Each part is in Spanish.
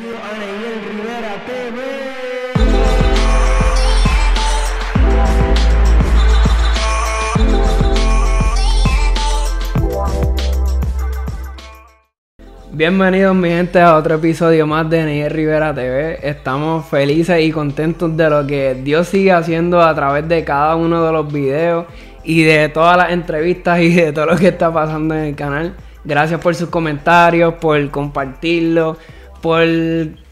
A Rivera TV. Bienvenidos mi gente a otro episodio más de Neyel Rivera TV. Estamos felices y contentos de lo que Dios sigue haciendo a través de cada uno de los videos y de todas las entrevistas y de todo lo que está pasando en el canal. Gracias por sus comentarios, por compartirlo, por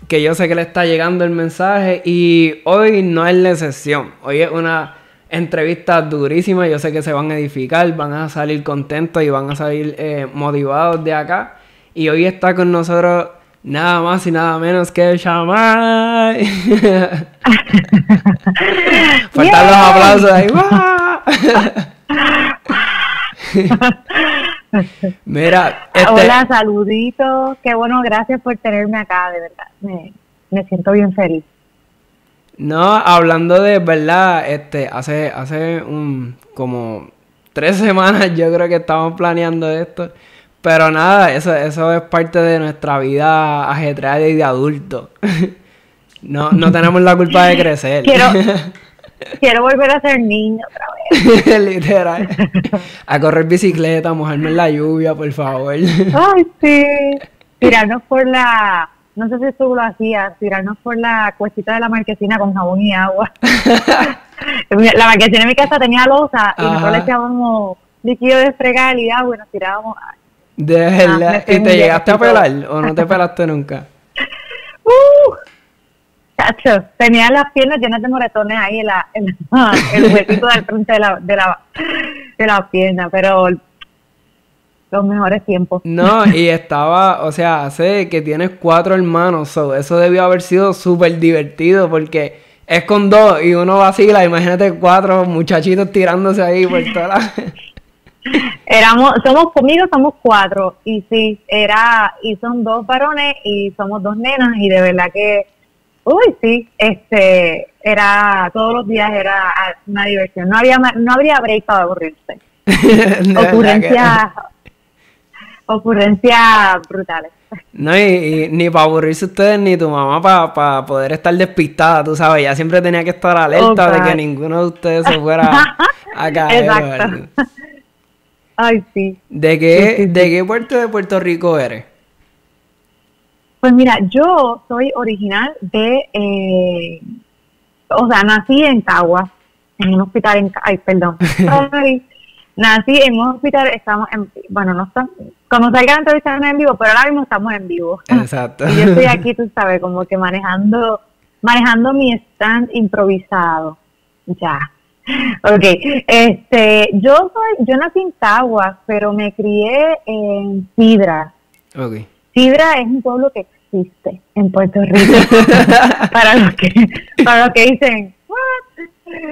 que yo sé que le está llegando el mensaje y hoy no es la excepción. Hoy es una entrevista durísima, yo sé que se van a edificar, van a salir contentos y van a salir eh, motivados de acá. Y hoy está con nosotros nada más y nada menos que Shamay. Faltan los aplausos ahí. Mira, este... hola, saluditos. Qué bueno, gracias por tenerme acá, de verdad. Me, me siento bien feliz. No, hablando de verdad, este, hace, hace un como tres semanas yo creo que estamos planeando esto. Pero nada, eso, eso es parte de nuestra vida ajetreada y de adulto. no, no tenemos la culpa de crecer. Quiero, quiero volver a ser niño otra vez. Literal. A correr bicicleta, mojarme en la lluvia, por favor. Ay, sí. Tirarnos por la no sé si tú lo hacías, tirarnos por la cuestita de la marquesina con jabón y agua. la marquesina en mi casa tenía losa y nosotros le echábamos líquido de fregar y agua y nos tirábamos. De verdad. ¿Y te llegaste a pelar o no te pelaste nunca? Uh, chacho, tenía las piernas llenas de moretones ahí en, la, en el huequito del frente de la, de la, de la pierna, pero los mejores tiempos. No, y estaba, o sea, sé que tienes cuatro hermanos, eso debió haber sido súper divertido porque es con dos y uno vacila, imagínate cuatro muchachitos tirándose ahí por toda la... Éramos, somos conmigo somos cuatro y sí, era, y son dos varones y somos dos nenas y de verdad que, uy, sí, este, era, todos los días era una diversión, no había, no habría break para aburrirse. Ocurrencias ocurrencias brutales. No, y, ni para aburrirse ustedes ni tu mamá para poder estar despistada, tú sabes, ya siempre tenía que estar alerta de que ninguno de ustedes se fuera a caer. Exacto. Ay, sí. ¿De qué, ¿De qué puerto de Puerto Rico eres? Pues mira, yo soy original de, eh, o sea, nací en Caguas, en un hospital en, ay, perdón, nací en un hospital, estamos en, bueno, no estamos, como salga la entrevista en vivo, pero ahora mismo estamos en vivo. Exacto. y yo estoy aquí, tú sabes, como que manejando, manejando mi stand improvisado. Ya. Ok, este, yo soy, yo nací en Caguas, pero me crié en Sidra. Ok. Sidra es un pueblo que existe en Puerto Rico. para los que, para los que dicen,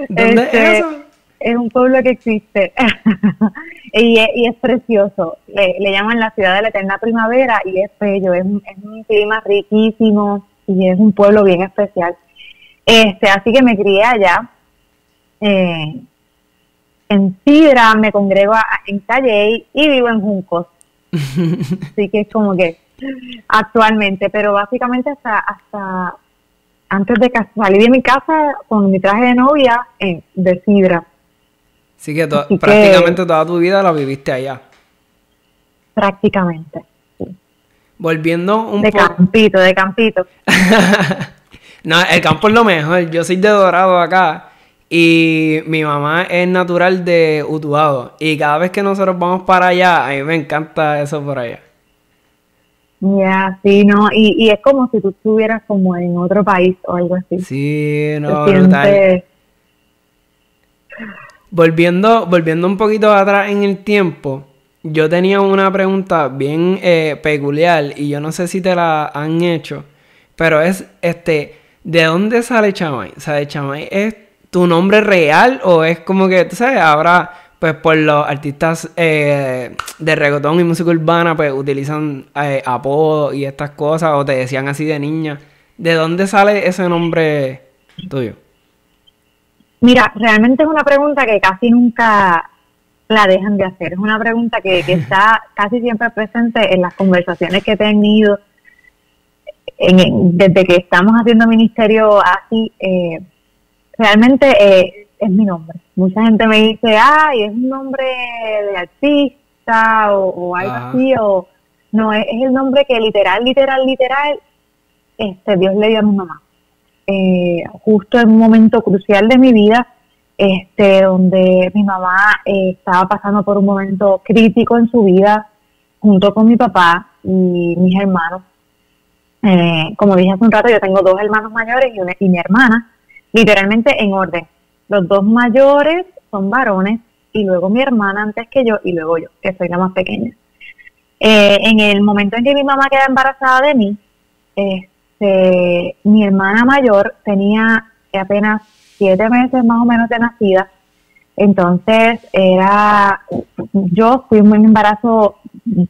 ¿Dónde es este, eso? es un pueblo que existe y, es, precioso. Le, llaman la ciudad de la eterna primavera y es bello, es, un clima riquísimo y es un pueblo bien especial. Este, así que me crié allá. Eh, en Sidra me congrego en Calle y vivo en Juncos. así que es como que actualmente, pero básicamente hasta hasta antes de salir de mi casa con mi traje de novia en, de Sidra. Así que, prácticamente toda tu vida la viviste allá. Prácticamente. Volviendo un poco. De campito, de campito. no, el campo es lo mejor. Yo soy de Dorado acá. Y mi mamá es natural de Utuado. Y cada vez que nosotros vamos para allá, a mí me encanta eso por allá. Ya, sí, no. Y, es como si tú estuvieras como en otro país o algo así. Sí, no, brutal. Volviendo, volviendo un poquito atrás en el tiempo, yo tenía una pregunta bien eh, peculiar y yo no sé si te la han hecho, pero es, este, ¿de dónde sale Chamay? Sea, Chamay es tu nombre real o es como que, tú sabes, ahora, pues por los artistas eh, de reggaetón y música urbana, pues utilizan eh, apodos y estas cosas o te decían así de niña. ¿De dónde sale ese nombre tuyo? Mira, realmente es una pregunta que casi nunca la dejan de hacer. Es una pregunta que, está casi siempre presente en las conversaciones que he tenido. desde que estamos haciendo ministerio así, eh, realmente eh, es mi nombre. Mucha gente me dice, ay, es un nombre de artista o, algo así, o no, es, el nombre que literal, literal, literal, este Dios le dio a mi mamá. Eh, justo en un momento crucial de mi vida, este, donde mi mamá eh, estaba pasando por un momento crítico en su vida, junto con mi papá y mis hermanos. Eh, como dije hace un rato, yo tengo dos hermanos mayores y, una, y mi hermana, literalmente en orden. Los dos mayores son varones y luego mi hermana antes que yo y luego yo, que soy la más pequeña. Eh, en el momento en que mi mamá queda embarazada de mí, este, mi hermana mayor tenía apenas siete meses más o menos de nacida. Entonces era, yo fui un embarazo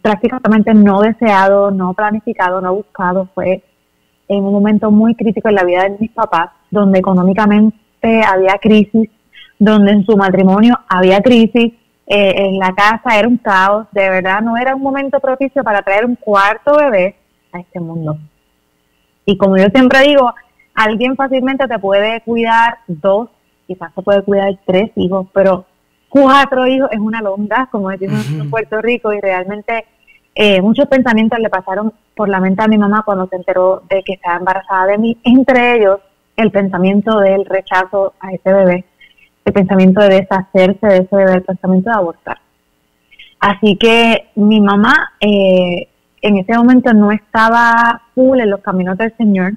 prácticamente no deseado, no planificado, no buscado. Fue en un momento muy crítico en la vida de mis papás, donde económicamente había crisis, donde en su matrimonio había crisis, eh, en la casa era un caos, de verdad no era un momento propicio para traer un cuarto bebé a este mundo. Y como yo siempre digo, alguien fácilmente te puede cuidar dos, quizás se puede cuidar tres hijos, pero cuatro hijos es una longa, como decimos en Puerto Rico, y realmente eh, muchos pensamientos le pasaron por la mente a mi mamá cuando se enteró de que estaba embarazada de mí, entre ellos el pensamiento del rechazo a ese bebé, el pensamiento de deshacerse de ese bebé, el pensamiento de abortar. Así que mi mamá eh, en ese momento no estaba full en los caminos del Señor,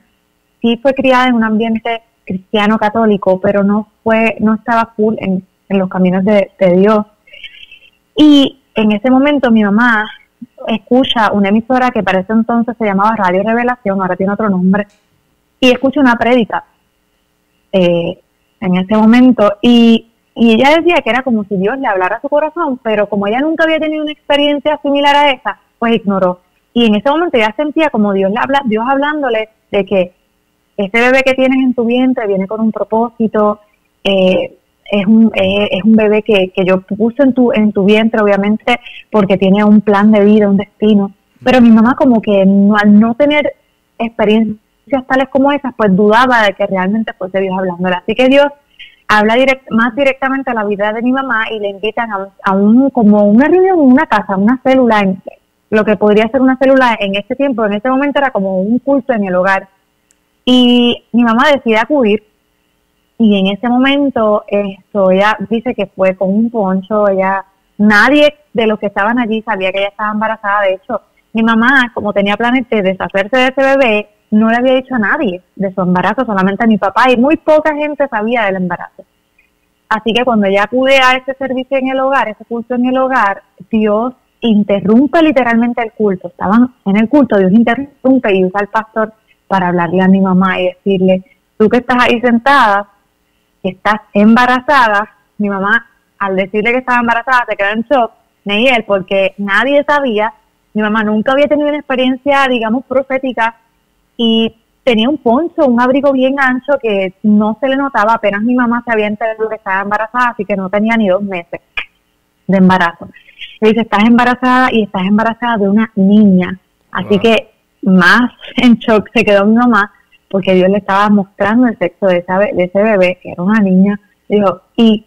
sí fue criada en un ambiente cristiano católico, pero no fue, no estaba full en, los caminos de, Dios. Y en ese momento mi mamá escucha una emisora que para ese entonces se llamaba Radio Revelación, ahora tiene otro nombre, y escucha una prédica eh, en ese momento y, y ella decía que era como si Dios le hablara a su corazón, pero como ella nunca había tenido una experiencia similar a esa, pues ignoró. Y en ese momento ella sentía como Dios le habla, Dios hablándole de que ese bebé que tienes en tu vientre viene con un propósito, eh, es, un, eh, es un bebé que, que yo puse en tu, en tu vientre, obviamente, porque tiene un plan de vida, un destino. Pero mi mamá como que al no tener experiencias tales como esas, pues dudaba de que realmente fuese Dios hablándole. Así que Dios habla direct, más directamente a la vida de mi mamá y le invitan a, a un, como una reunión en una casa, una célula, en, lo que podría ser una célula en este tiempo, en este momento era como un culto en el hogar y mi mamá decide acudir y en ese momento esto, ella dice que fue con un poncho, ella, nadie de los que estaban allí sabía que ella estaba embarazada, de hecho, mi mamá, como tenía planes de deshacerse de ese bebé, no le había dicho a nadie de su embarazo, solamente a mi papá, y muy poca gente sabía del embarazo. Así que cuando ella acude a ese servicio en el hogar, ese culto en el hogar, Dios interrumpe literalmente el culto. Estaban en el culto, Dios interrumpe y usa al pastor para hablarle a mi mamá y decirle, tú que estás ahí sentada, que estás embarazada, mi mamá al decirle que estaba embarazada se quedó en shock, él, porque nadie sabía, mi mamá nunca había tenido una experiencia, digamos, profética y tenía un poncho, un abrigo bien ancho que no se le notaba, apenas mi mamá se había enterado que estaba embarazada, así que no tenía ni dos meses de embarazo. Le dice, estás embarazada y estás embarazada de una niña, así que más en shock se quedó mi mamá porque Dios le estaba mostrando el sexo de, de ese bebé, que era una niña. Dijo, y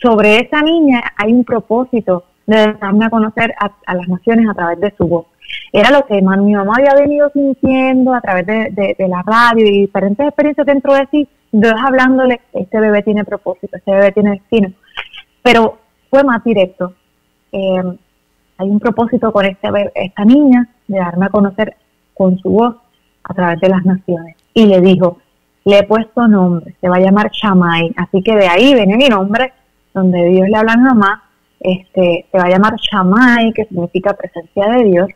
sobre esa niña hay un propósito de darme a conocer a, las naciones a través de su voz. Era lo que mi mamá había venido sintiendo a través de, la radio y diferentes experiencias dentro de sí, Dios hablándole, este bebé tiene propósito, este bebé tiene destino. Pero fue más directo. Eh, hay un propósito con este esta niña de darme a conocer con su voz a través de las naciones. Y le dijo, le he puesto nombre, se va a llamar Chamay. Así que de ahí viene mi nombre, donde Dios le habla a mi mamá, este, se va a llamar Chamay, que significa presencia de Dios.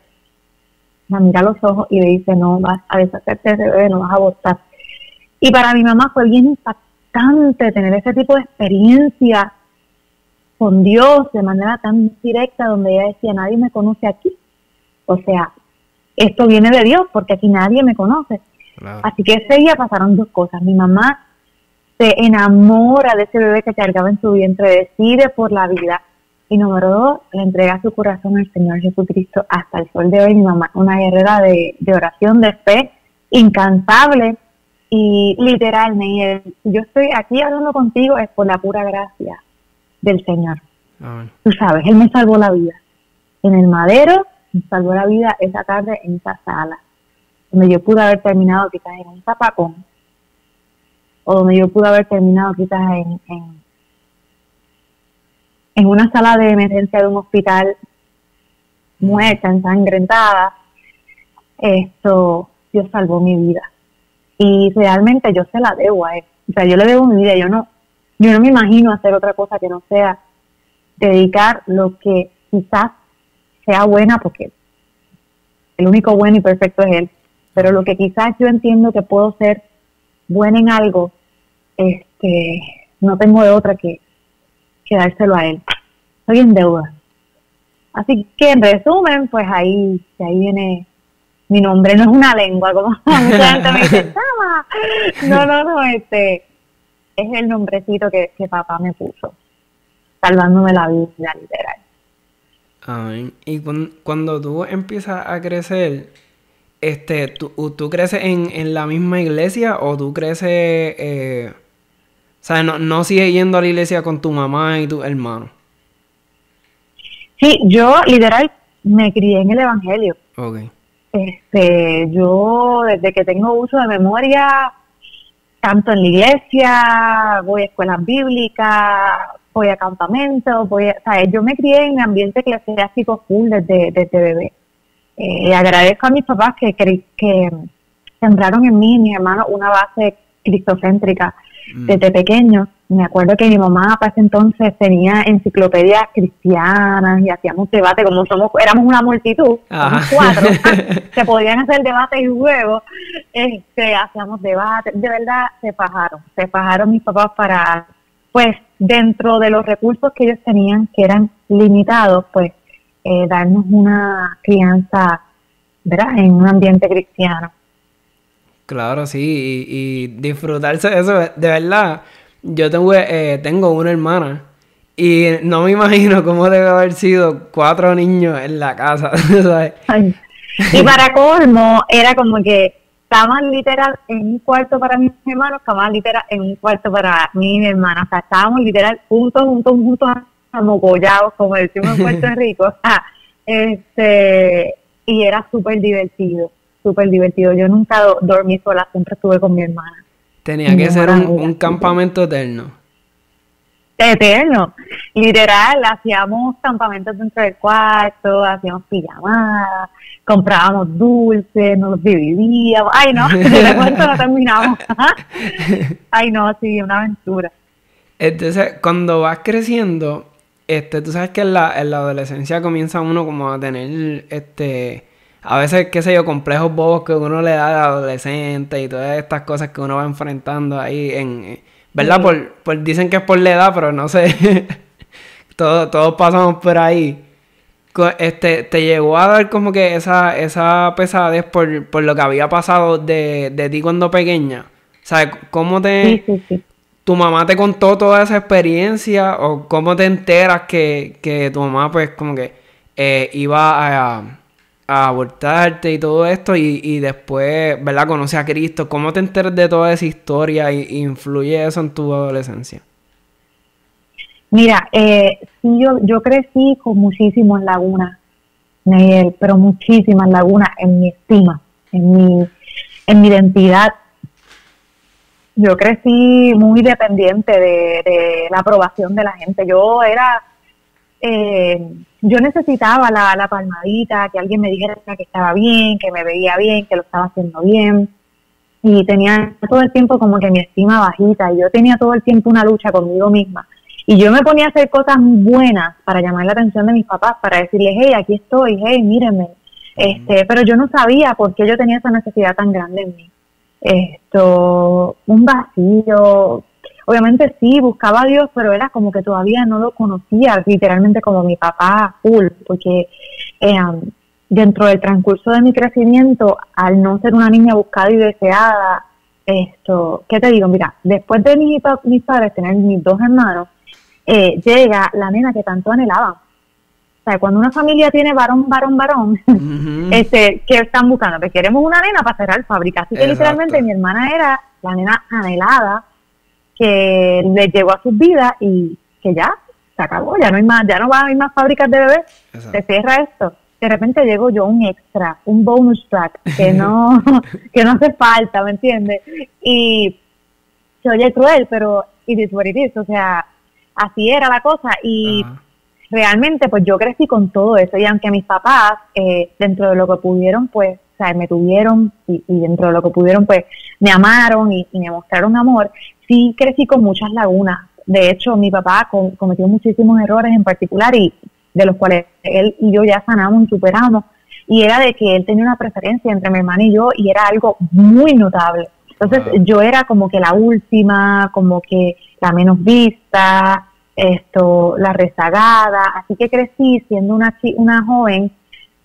La mira a los ojos y le dice, no vas a deshacerte de ese bebé, no vas a abortar. Y para mi mamá fue bien impactante tener ese tipo de experiencia con Dios de manera tan directa, donde ella decía, nadie me conoce aquí. O sea, esto viene de Dios, porque aquí nadie me conoce. Así que ese día pasaron dos cosas. Mi mamá se enamora de ese bebé que cargaba en su vientre, decide por la vida. Y número dos, le entrega su corazón al Señor Jesucristo hasta el sol de hoy. Mi mamá, una guerrera de, oración, de fe, incansable y literal, yo estoy aquí hablando contigo es por la pura gracia del Señor. Tú sabes, Él me salvó la vida. En el madero me salvó la vida esa tarde en esa sala, donde yo pude haber terminado quizás en un zapacón, o donde yo pude haber terminado quizás en, en, en una sala de emergencia de un hospital muerta, ensangrentada. Esto, Dios salvó mi vida. Y realmente yo se la debo a Él. O sea, yo le debo mi vida. Yo no, yo no me imagino hacer otra cosa que no sea dedicar lo que quizás sea buena, porque el único bueno y perfecto es Él, pero lo que quizás yo entiendo que puedo ser buena en algo, este, no tengo de otra que, que dárselo a Él. Estoy en deuda. Así que en resumen, pues ahí, ahí viene mi nombre, no es una lengua, como mucha gente me dice, No, no, no, este es el nombrecito que, que papá me puso salvándome la vida, literal. Amén. Y cuando tú empiezas a crecer, este, ¿tú, tú creces en, la misma iglesia o tú creces, eh, o sea, no, no sigues yendo a la iglesia con tu mamá y tu hermano? Sí, yo literal me crié en el Evangelio. Ok. Este, yo desde que tengo uso de memoria, tanto en la iglesia, voy a escuelas bíblicas, voy a campamentos, voy a, o sea, yo me crié en ambiente eclesiástico full desde, desde bebé. Eh, agradezco a mis papás que, que, que sembraron en mí y mis hermanos una base cristocéntrica mm. desde pequeño. Me acuerdo que mi mamá para ese entonces tenía enciclopedias cristianas y hacíamos debate, como somos, éramos una multitud, somos cuatro, se podían hacer debates y juegos, este, hacíamos debates, de verdad se fajaron, se fajaron mis papás para pues dentro de los recursos que ellos tenían, que eran limitados, pues eh, darnos una crianza, ¿verdad?, en un ambiente cristiano. Claro, sí, y, disfrutarse de eso, de verdad. Yo tengo, eh, tengo una hermana y no me imagino cómo debe haber sido cuatro niños en la casa, ¿sabes? Y para colmo, era como que cama literal en un cuarto para mis hermanos, cama literal en un cuarto para mi hermana. O sea, estábamos literal juntos, juntos, juntos, amogollados, como decimos en Puerto Rico. este, y era súper divertido, súper divertido. Yo nunca dormí sola, siempre estuve con mi hermana. Tenía que ser un campamento eterno eterno. Literal, hacíamos campamentos dentro del cuarto, hacíamos pijamadas, comprábamos dulces, nos dividíamos. Ay, no, de cuento no terminamos. Ay, no, sí, una aventura. Entonces, cuando vas creciendo, este, tú sabes que en la, en la adolescencia comienza uno como a tener, este, a veces, qué sé yo, complejos bobos que uno le da al adolescente y todas estas cosas que uno va enfrentando ahí en ¿Verdad? Por, dicen que es por la edad, pero no sé. todos, todos pasamos por ahí. Este, ¿Te llegó a dar como que esa, esa pesadez por, lo que había pasado de, ti cuando pequeña? O sea, ¿cómo te... ¿Tu mamá te contó toda esa experiencia? ¿O cómo te enteras que, tu mamá pues como que eh, iba a a abortarte y todo esto y, después, ¿verdad? Conoce a Cristo. ¿Cómo te enteras de toda esa historia y, influye eso en tu adolescencia? Mira, eh, sí, yo, yo crecí con muchísimas lagunas, pero muchísimas lagunas en mi estima, en mi, en mi identidad. Yo crecí muy dependiente de, de la aprobación de la gente. Yo era eh, yo necesitaba la, la, palmadita, que alguien me dijera que estaba bien, que me veía bien, que lo estaba haciendo bien. Y tenía todo el tiempo como que mi estima bajita. Y yo tenía todo el tiempo una lucha conmigo misma. Y yo me ponía a hacer cosas buenas para llamar la atención de mis papás, para decirles, hey, aquí estoy, hey, mírenme. Este, pero yo no sabía por qué yo tenía esa necesidad tan grande en mí. Esto, un vacío, obviamente sí, buscaba a Dios, pero era como que todavía no lo conocía, literalmente como mi papá full, porque eh, dentro del transcurso de mi crecimiento, al no ser una niña buscada y deseada, esto, ¿qué te digo? Mira, después de mi, mis padres tener mis dos hermanos, eh, llega la nena que tanto anhelaban. O sea, cuando una familia tiene varón, varón, varón, este, ¿qué están buscando? Que pues queremos una nena para cerrar fábrica. Así que literalmente mi hermana era la nena anhelada que le llegó a sus vidas y que ya se acabó, ya no hay más, ya no va a haber más fábricas de bebés, se cierra esto. De repente llego yo un extra, un bonus track que no, que no hace falta, ¿me entiendes? Y se oye cruel, pero it is what it is, o sea, así era la cosa y realmente pues yo crecí con todo eso y aunque mis papás eh, dentro de lo que pudieron pues sea, me tuvieron y, dentro de lo que pudieron pues me amaron y, me mostraron amor, sí crecí con muchas lagunas. De hecho, mi papá cometió muchísimos errores en particular y de los cuales él y yo ya sanamos y superamos. Y era de que él tenía una preferencia entre mi hermana y yo y era algo muy notable. Entonces yo era como que la última, como que la menos vista, esto, la rezagada, así que crecí siendo una, una joven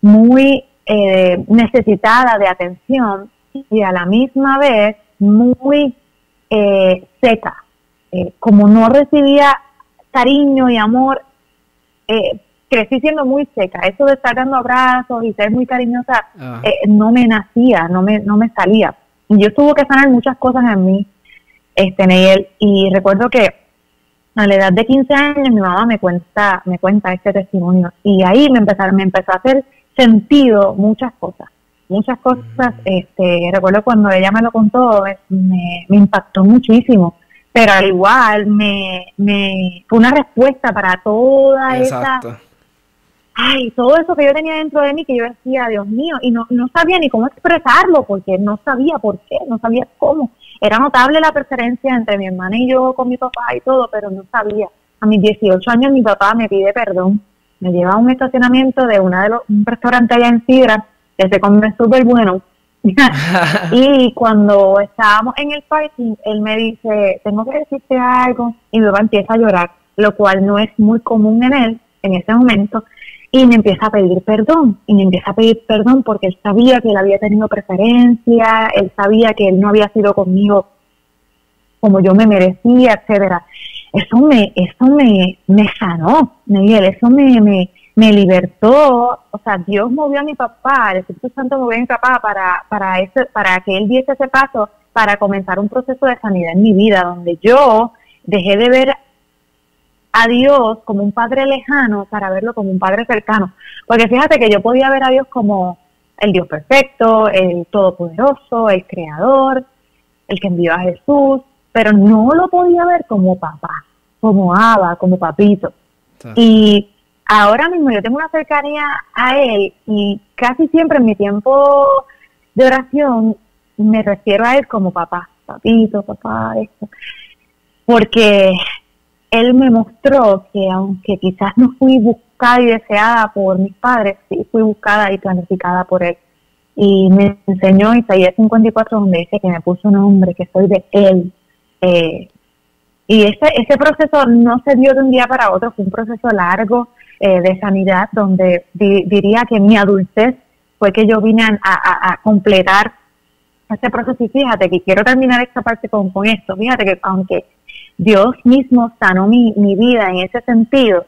muy eh, necesitada de atención y a la misma vez muy eh, seca. Eh, como no recibía cariño y amor, crecí siendo muy seca. Eso de estar dando abrazos y ser muy cariñosa ah. no me nacía, no me, no me salía. Y yo tuve que sanar muchas cosas en mí, este, Neyel, y recuerdo que a la edad de 15 años mi mamá me cuenta, me cuenta este testimonio y ahí me empezaron, me empezó a hacer sentido muchas cosas, muchas cosas, este, recuerdo cuando ella me lo contó, me, impactó muchísimo, pero al igual me, me fue una respuesta para toda Exacto. esa ay, todo eso que yo tenía dentro de mí que yo decía, Dios mío, y no, no sabía ni cómo expresarlo, porque no sabía por qué, no sabía cómo. Era notable la preferencia entre mi hermana y yo con mi papá y todo, pero no sabía. A mis 18 años mi papá me pide perdón, me lleva a un estacionamiento de una de los, un restaurante allá en Sidra, que se come súper bueno. y cuando estábamos en el parking, él me dice, tengo que decirte algo, y papá empieza a llorar, lo cual no es muy común en él en ese momento, y me empieza a pedir perdón, y me empieza a pedir perdón porque él sabía que él había tenido preferencia, él sabía que él no había sido conmigo como yo me merecía, etcétera. Eso me, eso me, me sanó, Miguel, eso me, me, me libertó, o sea, Dios movió a mi papá, el Espíritu Santo movió a mi papá para, para, ese, para que él diese ese paso, para comenzar un proceso de sanidad en mi vida, donde yo dejé de ver a Dios como un padre lejano para verlo como un padre cercano. Porque fíjate que yo podía ver a Dios como el Dios perfecto, el todopoderoso, el creador, el que envió a Jesús, pero no lo podía ver como papá, como Abba, como papito. Y ahora mismo yo tengo una cercanía a él y casi siempre en mi tiempo de oración me refiero a él como papá, papito, papá, esto. Porque él me mostró que aunque quizás no fui buscada y deseada por mis padres, sí fui buscada y planificada por él. Y me enseñó Isaías 54 donde dice que me puso un nombre, que soy de él. Eh, y ese, ese proceso no se dio de un día para otro, fue un proceso largo eh, de sanidad donde diría que mi adultez fue que yo vine a, a, completar ese proceso. Y fíjate que quiero terminar esta parte con, con esto. Fíjate que aunque Dios mismo sanó mi, mi vida en ese sentido,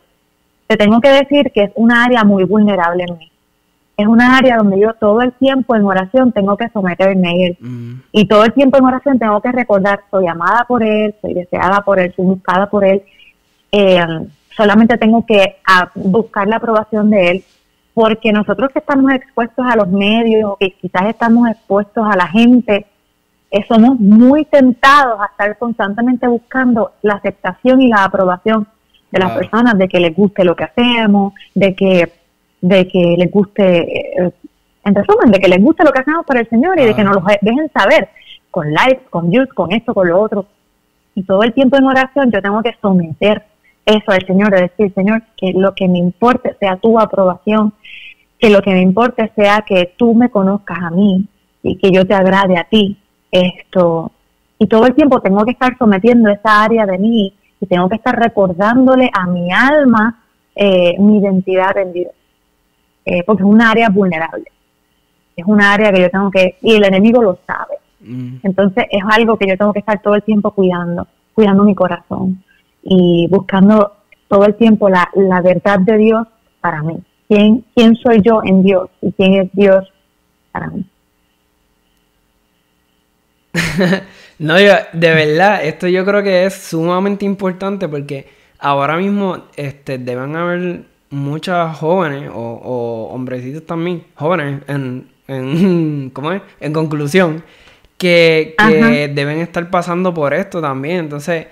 te tengo que decir que es una área muy vulnerable en mí. Es una área donde yo todo el tiempo en oración tengo que someterme a Él. Mm. Y todo el tiempo en oración tengo que recordar, soy amada por Él, soy deseada por Él, soy buscada por Él. Eh, solamente tengo que buscar la aprobación de Él, porque nosotros que estamos expuestos a los medios, que quizás estamos expuestos a la gente, eh, somos muy tentados a estar constantemente buscando la aceptación y la aprobación de las personas, de que les guste lo que hacemos, de que, de que les guste, eh, en resumen, de que les guste lo que hacemos para el Señor y de que nos lo dejen saber con likes, con views, con esto, con lo otro. Y todo el tiempo en oración yo tengo que someter eso al Señor, de decir, Señor, que lo que me importe sea tu aprobación, que lo que me importe sea que tú me conozcas a mí y que yo te agrade a ti, esto, y todo el tiempo tengo que estar sometiendo esa área de mí y tengo que estar recordándole a mi alma eh, mi identidad en Dios, eh, porque es un área vulnerable, es un área que yo tengo que, y el enemigo lo sabe, mm. entonces es algo que yo tengo que estar todo el tiempo cuidando, cuidando mi corazón y buscando todo el tiempo la, la verdad de Dios para mí. quién, quién soy yo en Dios y quién es Dios para mí. no, yo, de verdad, esto yo creo que es sumamente importante porque ahora mismo este, deben haber muchas jóvenes o, o hombrecitos también, jóvenes en, en, ¿cómo es? en conclusión, que, que deben estar pasando por esto también. Entonces,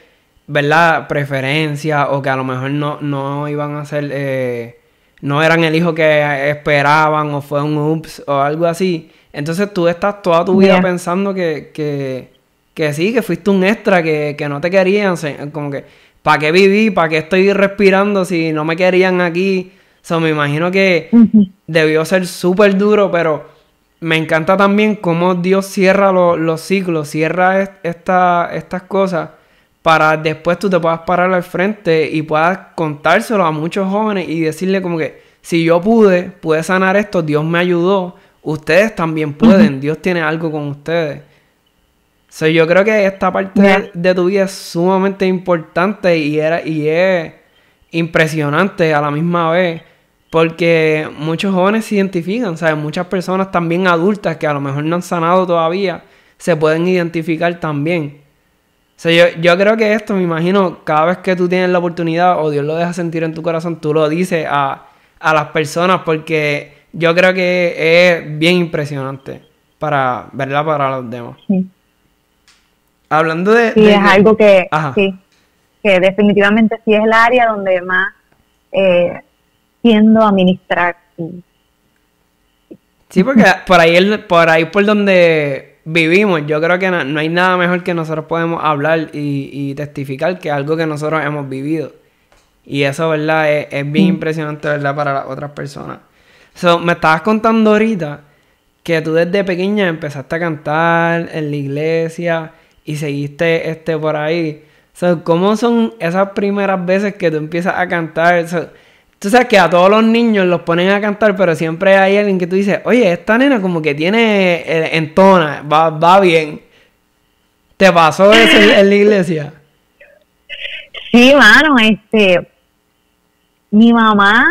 ¿verdad? Preferencia o que a lo mejor no, no iban a ser, eh, no eran el hijo que esperaban o fue un ups o algo así. Entonces tú estás toda tu vida pensando que, que, que, sí, que fuiste un extra, que, que no te querían, como que, ¿para qué viví? ¿Para qué estoy respirando si no me querían aquí? O sea, me imagino que debió ser súper duro, pero me encanta también cómo Dios cierra los ciclos, cierra esta, estas cosas para después tú te puedas parar al frente y puedas contárselo a muchos jóvenes y decirle como que si yo pude, pude sanar esto, Dios me ayudó, ustedes también pueden, Dios tiene algo con ustedes. So, yo creo que esta parte de, tu vida es sumamente importante y, era, y es impresionante a la misma vez. Porque muchos jóvenes se identifican, ¿sabes? Muchas personas también adultas que a lo mejor no han sanado todavía se pueden identificar también. O sea, yo, yo creo que esto, me imagino, cada vez que tú tienes la oportunidad o Dios lo deja sentir en tu corazón, tú lo dices a, las personas porque yo creo que es bien impresionante para, ¿verdad? Para los demás. Sí. Hablando de... Sí, es algo que, sí, que definitivamente sí es el área donde más eh, tiendo a ministrar. Sí, porque por ahí, por ahí por donde vivimos, yo creo que no, hay nada mejor que nosotros podemos hablar y, testificar que algo que nosotros hemos vivido. Y eso, ¿verdad? Es, bien mm. impresionante, ¿verdad? Para las otras personas. So, me estabas contando ahorita que tú desde pequeña empezaste a cantar en la iglesia y seguiste este por ahí. So, ¿Cómo son esas primeras veces que tú empiezas a cantar? Tú sabes que a todos los niños los ponen a cantar, pero siempre hay alguien que tú dices, oye, esta nena como que tiene eh, entona, va, va bien. ¿Te pasó eso en, la iglesia? Sí, mano, este, mi mamá,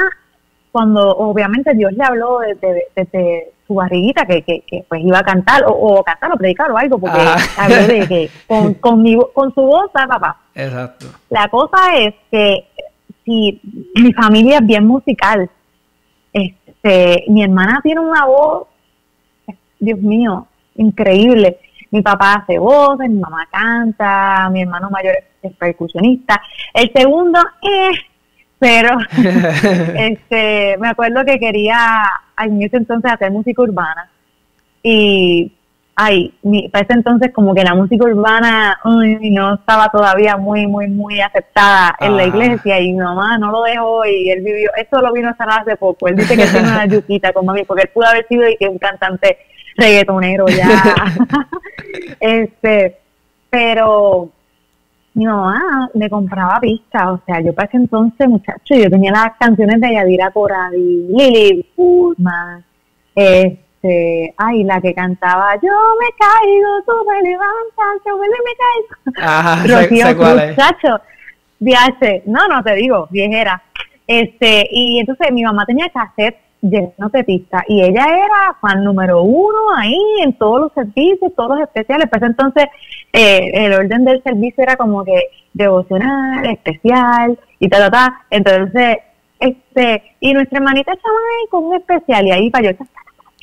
cuando obviamente Dios le habló desde, su barriguita que, que, pues iba a cantar, o, cantar o predicar o algo, porque de que con, con, con su voz, papá? Exacto. La cosa es que sí, mi familia es bien musical. Este, mi hermana tiene una voz, Dios mío, increíble. Mi papá hace voces, mi mamá canta, mi hermano mayor es percusionista. El segundo, eh, pero este, me acuerdo que quería en ese entonces hacer música urbana. Y ay, para ese entonces como que la música urbana no estaba todavía muy, muy, muy aceptada en la iglesia. Y mi mamá no lo dejó y él vivió, eso lo vino a sanar hace poco, él dice que tiene una yuquita con mami porque él pudo haber sido y que un cantante reggaetonero ya, este, pero mi mamá me compraba pistas, o sea, yo para ese entonces, muchacho, yo tenía las canciones de Yadira Coradi, Lily Pullman, eh, este, ay, la que cantaba, yo me caigo, tú me levantas, yo me, me caigo. Ajá, Rocío muchacho, viaje, no, no te digo, viejera. Este, y entonces mi mamá tenía cassette lleno de pistas y ella era fan número uno ahí en todos los servicios, todos los especiales. Pues entonces eh, el orden del servicio era como que devocional, especial y tal, tal, tal. Entonces, este, y nuestra hermanita estaba ahí con un especial y ahí para yo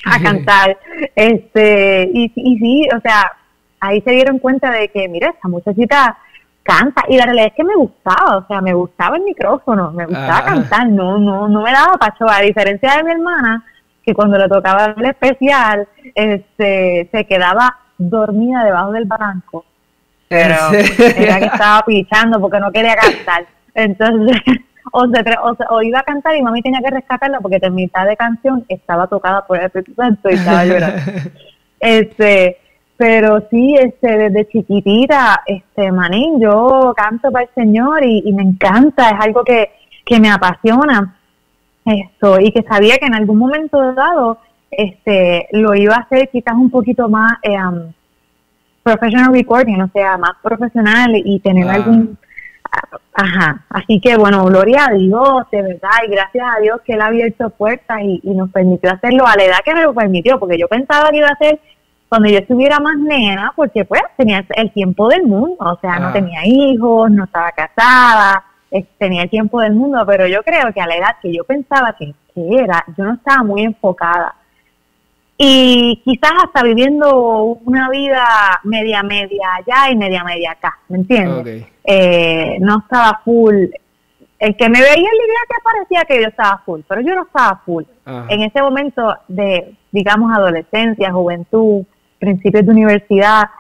a cantar. Este, y, y sí, o sea, ahí se dieron cuenta de que, mira, esta muchachita canta. Y la realidad es que me gustaba, o sea, me gustaba el micrófono, me gustaba cantar, no, no, no me daba pacho. A diferencia de mi hermana, que cuando le tocaba el especial, este, se quedaba dormida debajo del barranco. Pero era que estaba pichando porque no quería cantar. Entonces, o, o, iba a cantar y mami tenía que rescatarla porque en mitad de canción estaba tocada por el Espíritu Santo y estaba llorando. este, pero sí, este, desde chiquitita, este, manín, yo canto para el Señor y, me encanta, es algo que, que me apasiona esto y que sabía que en algún momento dado este lo iba a hacer quizás un poquito más eh, professional recording, o sea, más profesional y tener ah. algún Ajá, así que bueno, gloria a Dios, de verdad, y gracias a Dios que Él ha abierto puertas y, nos permitió hacerlo a la edad que me lo permitió, porque yo pensaba que iba a ser cuando yo estuviera más nena, porque pues tenía el tiempo del mundo, o sea, no ah. tenía hijos, no estaba casada, tenía el tiempo del mundo, pero yo creo que a la edad que yo pensaba que, que era, yo no estaba muy enfocada y quizás hasta viviendo una vida media media allá y media media acá, ¿me entiendes? Eh, no estaba full. El que me veía en la idea que parecía que yo estaba full, pero yo no estaba full. En ese momento de, digamos, adolescencia, juventud, principios de universidad,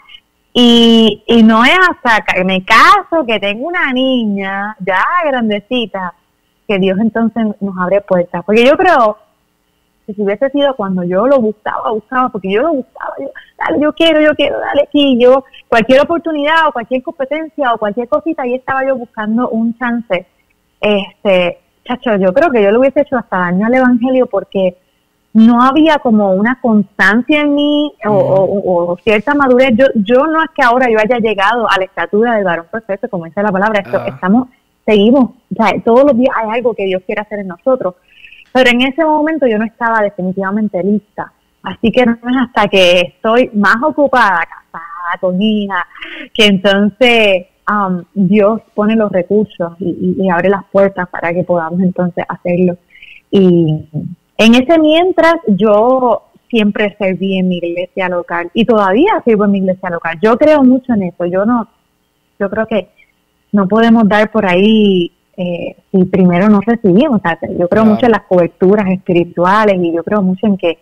y, y no es hasta que me caso, que tengo una niña ya grandecita, que Dios entonces nos abre puertas. Porque yo creo que si hubiese sido cuando yo lo buscaba, buscaba, porque yo lo buscaba, yo, dale, yo quiero, yo quiero, dale aquí, yo, cualquier oportunidad o cualquier competencia o cualquier cosita, ahí estaba yo buscando un chance. Este, chacho, yo creo que yo lo hubiese hecho hasta daño al evangelio porque no había como una constancia en mí o, cierta madurez. Yo, yo no es que ahora yo haya llegado a la estatura del varón perfecto, como dice la palabra, esto, ah. estamos, seguimos, o sea, todos los días hay algo que Dios quiere hacer en nosotros. Pero en ese momento yo no estaba definitivamente lista. Así que no es hasta que estoy más ocupada, casada, con hija, que entonces um, Dios pone los recursos y, abre las puertas para que podamos entonces hacerlo. Y en ese mientras yo siempre serví en mi iglesia local y todavía sirvo en mi iglesia local. Yo creo mucho en eso. Yo no, yo creo que no podemos dar por ahí eh, si primero no recibimos. O sea, yo creo mucho en las coberturas espirituales y yo creo mucho en que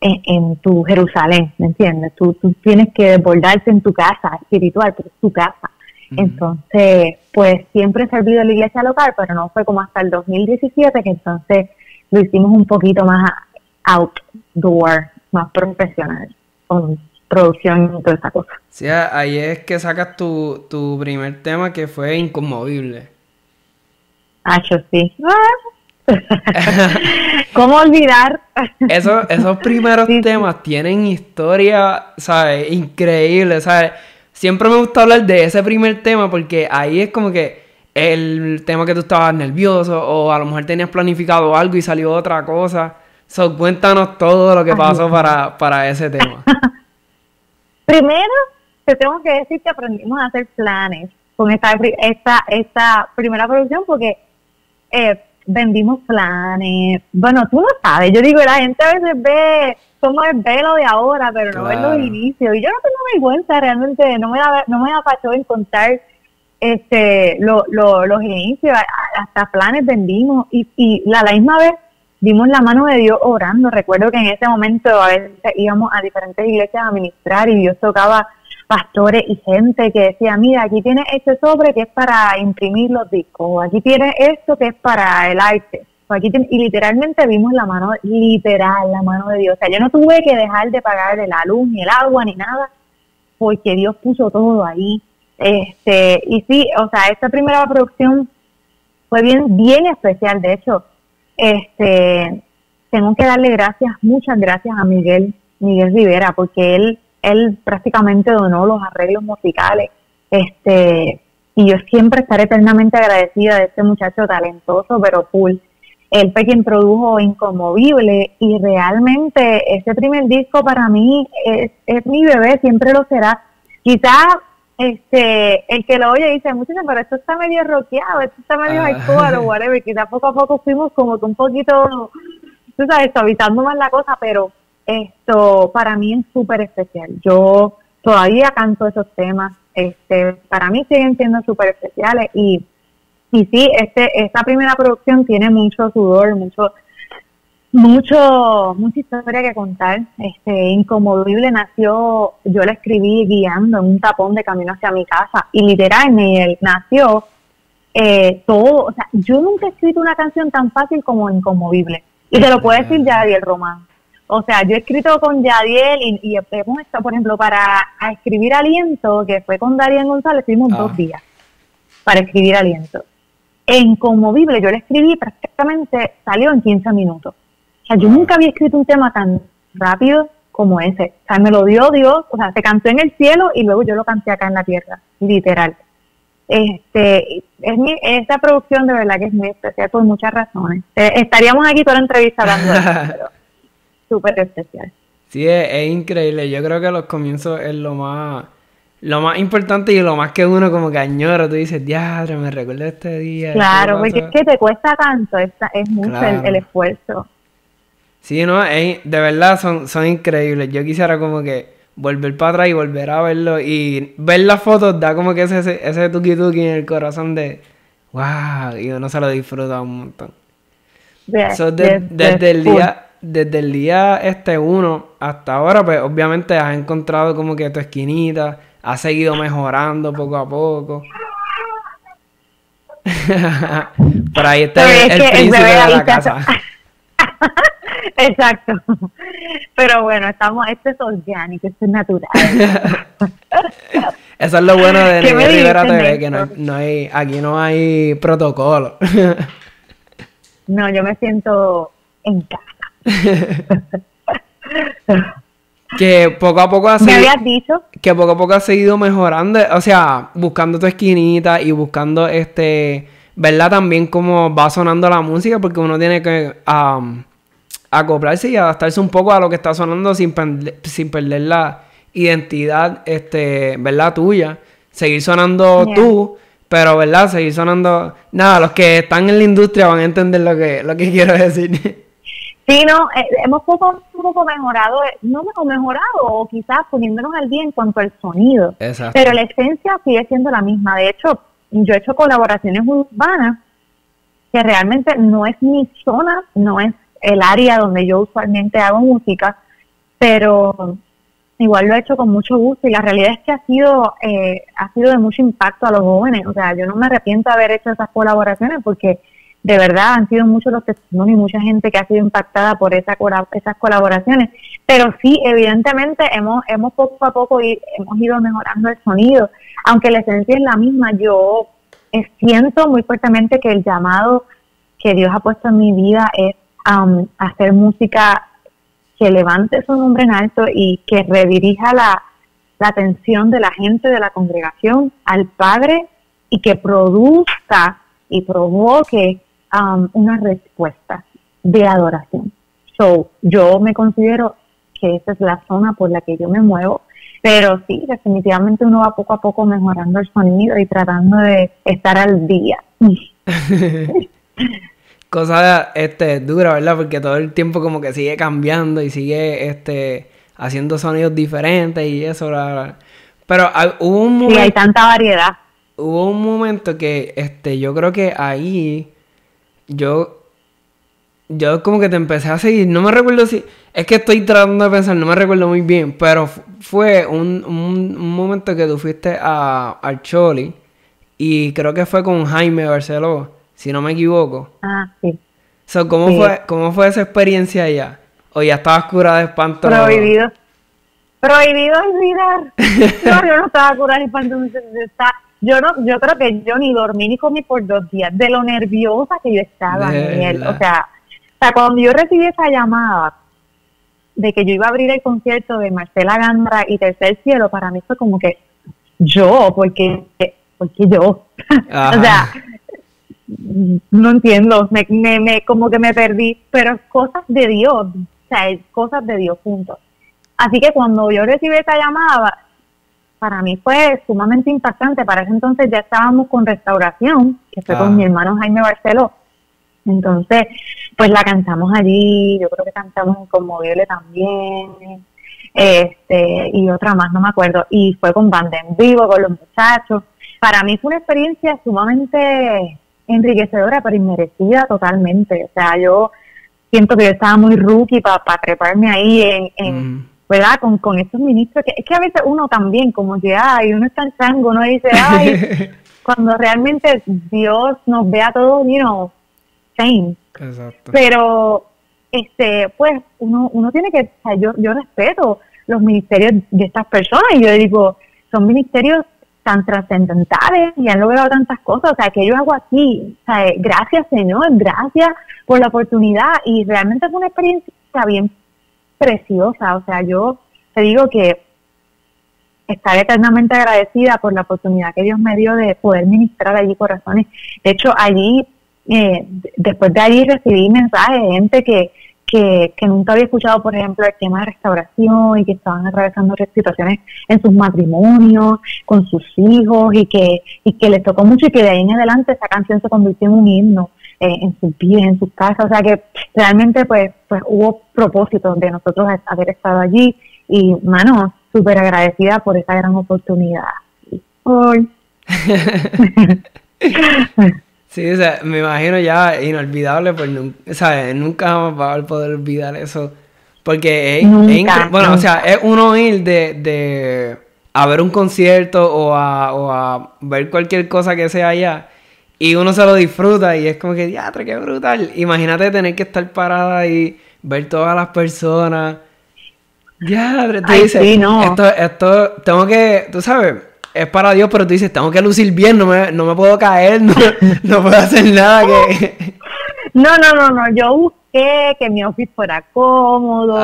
en, tu Jerusalén, ¿me entiendes? Tú, tú tienes que desbordarte en tu casa espiritual, porque es tu casa. Entonces, pues siempre he servido en la iglesia local, pero no fue como hasta el 2017 que entonces lo hicimos un poquito más outdoor, más profesional, con producción y toda esa cosa. Sí, ahí es que sacas tu, tu primer tema que fue inconmovible. Ah, yo sí. ¿Cómo olvidar? Eso, esos primeros temas tienen historia, ¿sabes? Increíble, ¿sabes? Siempre me gusta hablar de ese primer tema porque ahí es como que el tema que tú estabas nervioso o a lo mejor tenías planificado algo y salió otra cosa. So, cuéntanos todo lo que pasó para, para ese tema. Primero, te tengo que decir que aprendimos a hacer planes con esta, esta, esta primera producción porque eh, vendimos planes. Bueno, tú no sabes, yo digo, la gente a veces ve cómo es velo de ahora, pero no ve los inicios. Y yo no tengo vergüenza, realmente no me da, no me da en contar este, lo, los inicios, hasta planes vendimos y, y la, la misma vez dimos la mano de Dios orando. Recuerdo que en ese momento a veces íbamos a diferentes iglesias a ministrar y Dios tocaba pastores y gente que decía, mira, aquí tienes este sobre que es para imprimir los discos, aquí tienes esto que es para el arte, aquí y literalmente vimos la mano, literal, la mano de Dios. O sea, yo no tuve que dejar de pagar la luz, ni el agua, ni nada, porque Dios puso todo ahí. Este, y sí, o sea, esta primera producción fue bien, bien especial. De hecho, este, tengo que darle gracias, muchas gracias a Miguel, Miguel Rivera, porque él él prácticamente donó los arreglos musicales. Este, y yo siempre estaré eternamente agradecida de este muchacho talentoso, pero full. Él fue quien produjo Incomovible y realmente ese primer disco para mí es, es mi bebé, siempre lo será. Quizás este, el que lo oye dice, mucho pero esto está medio rockeado, esto está medio ah. o whatever. Quizás poco a poco fuimos como que un poquito, tú sabes, suavizando más la cosa, pero esto para mí es súper especial. Yo todavía canto esos temas, este, para mí siguen siendo súper especiales y, y sí, este, esta primera producción tiene mucho sudor, mucho, mucho, mucha historia que contar. Este, Incomovible nació, yo la escribí guiando en un tapón de camino hacia mi casa y literalmente nació eh, todo, o sea, yo nunca he escrito una canción tan fácil como Incomovible. Y te lo puede decir ya el Román. O sea, yo he escrito con Yadiel y, y hemos estado, por ejemplo, para escribir Aliento, que fue con Darien González, estuvimos dos ah. días para escribir Aliento. En Conmovible yo le escribí prácticamente, salió en 15 minutos. Sea, yo nunca había escrito un tema tan rápido como ese. O sea, me lo dio Dios, o sea, se cantó en el cielo y luego yo lo canté acá en la tierra, literal. Este, es mi, esta producción de verdad que es muy especial por muchas razones. Eh, estaríamos aquí toda la entrevista hablando de eso, pero súper especial. Sí, es, increíble. Yo creo que los comienzos es lo más lo más importante y lo más que uno como que añora, tú dices, diadre, me recuerdo este día. Claro, porque es que te cuesta tanto, es, es mucho el, esfuerzo. Sí, no, de verdad son, son increíbles. Yo quisiera como que volver para atrás y volver a verlo y ver las fotos da como que ese, ese, tuki tuki en el corazón de wow, y uno se lo disfruta un montón. desde el día desde el día este uno hasta ahora, pues obviamente has encontrado como que tu esquinita, has seguido mejorando poco a poco. Por ahí está el, príncipe de la casa. Exacto. Pero bueno, estamos, esto es orgánico, esto es natural. Eso es lo bueno de Rivera TV, que no, no, hay, aquí no hay protocolo. no, yo me siento en casa. que poco a poco ha seguido, dicho? Que poco a poco ha seguido mejorando, o sea, buscando tu esquinita y buscando este, ¿verdad? También cómo va sonando la música, porque uno tiene que acoplarse y adaptarse un poco a lo que está sonando sin, sin perder la identidad, este, ¿verdad? Tuya. Seguir sonando tú, pero, ¿verdad? Seguir sonando... Nada, los que están en la industria van a entender lo que, lo que quiero decir. Sí, no, eh, hemos poco, poco mejorado, eh, no mejorado, o quizás poniéndonos al día en cuanto al sonido. Pero la esencia sigue siendo la misma. De hecho, yo he hecho colaboraciones urbanas que realmente no es mi zona, no es el área donde yo usualmente hago música, pero igual lo he hecho con mucho gusto y la realidad es que ha sido eh, ha sido de mucho impacto a los jóvenes. O sea, yo no me arrepiento de haber hecho esas colaboraciones porque de verdad han sido muchos los testimonios y mucha gente que ha sido impactada por esa, esas colaboraciones. Pero sí, evidentemente hemos, hemos poco a poco hemos ido mejorando el sonido, aunque la esencia es la misma. Yo siento muy fuertemente que el llamado que Dios ha puesto en mi vida es um, hacer música que levante su nombre en alto y que redirija la, la atención de la gente de la congregación al Padre y que produzca y provoque um, una respuesta de adoración. So, yo me considero que esa es la zona por la que yo me muevo, pero sí, definitivamente uno va poco a poco mejorando el sonido y tratando de estar al día. Cosa este dura, ¿verdad? Porque todo el tiempo como que sigue cambiando y sigue este haciendo sonidos diferentes y eso, pero hubo un momento, sí, hay tanta variedad. Hubo un momento que este yo creo que ahí yo yo como que te empecé a seguir, no me recuerdo si, es que estoy tratando de pensar, no me recuerdo muy bien, pero fue un, un, momento que tú fuiste a, al Choli y creo que fue con Jaime Barceló, si no me equivoco. Ah, sí. ¿cómo, Fue, ¿Cómo fue esa experiencia allá? ¿O ya estabas curada de espanto? Prohibido. Prohibido olvidar. no, yo no estaba curada de espanto, yo no, yo creo que yo ni dormí ni comí por dos días, de lo nerviosa que yo estaba, Daniel. O sea, o sea, cuando yo recibí esa llamada de que yo iba a abrir el concierto de Marcela Gandra y Tercer Cielo, para mí fue como que yo, porque, porque yo. o sea, no entiendo, me, me, me, como que me perdí, pero cosas de Dios, o sea, cosas de Dios juntos. Así que cuando yo recibí esa llamada, para mí fue sumamente impactante. Para ese entonces ya estábamos con Restauración, que fue con ah. mi hermano Jaime Barceló. Entonces, pues la cantamos allí, yo creo que cantamos en Conmovible también, este, y otra más, no me acuerdo, y fue con banda en vivo, con los muchachos. Para mí fue una experiencia sumamente enriquecedora, pero inmerecida totalmente. O sea, yo siento que yo estaba muy rookie para treparme ahí en, mm. ¿verdad? Con, con estos ministros, que es que a veces uno también, como que, ay, uno está en chango, uno dice, ay, cuando realmente Dios nos ve a todos, you know, same. Exacto. Pero, este, pues, uno, uno tiene que, o sea, yo, yo respeto los ministerios de estas personas y yo digo, son ministerios tan trascendentales y han logrado tantas cosas, o sea, que yo hago aquí, sea, gracias Señor, gracias por la oportunidad y realmente es una experiencia bien preciosa. O sea, yo te digo que estar eternamente agradecida por la oportunidad que Dios me dio de poder ministrar allí corazones. De hecho, allí, eh, después de allí recibí mensajes de gente que, que, que, nunca había escuchado, por ejemplo, el tema de restauración y que estaban atravesando situaciones en sus matrimonios, con sus hijos y que, y que les tocó mucho y que de ahí en adelante esa canción se convirtió en un himno eh, en sus vidas, en sus casas. O sea que realmente pues, pues hubo propósito de nosotros haber estado allí y, mano, súper agradecida por esa gran oportunidad. Hoy. Sí, o sea, me imagino ya inolvidable, pues o sea, nunca vamos a poder olvidar eso. Porque es, bueno, o sea, es uno ir de, de a ver un concierto o a, o a ver cualquier cosa que sea allá y uno se lo disfruta y es como que, diatre, qué brutal. Imagínate tener que estar parada y ver todas las personas. Ya, tú dices, esto, esto, tengo que, tú sabes, es para Dios, pero tú dices, tengo que lucir bien, no me, no me puedo caer, no, no puedo hacer nada que... No, no, no, no, yo busqué que mi office fuera cómodo,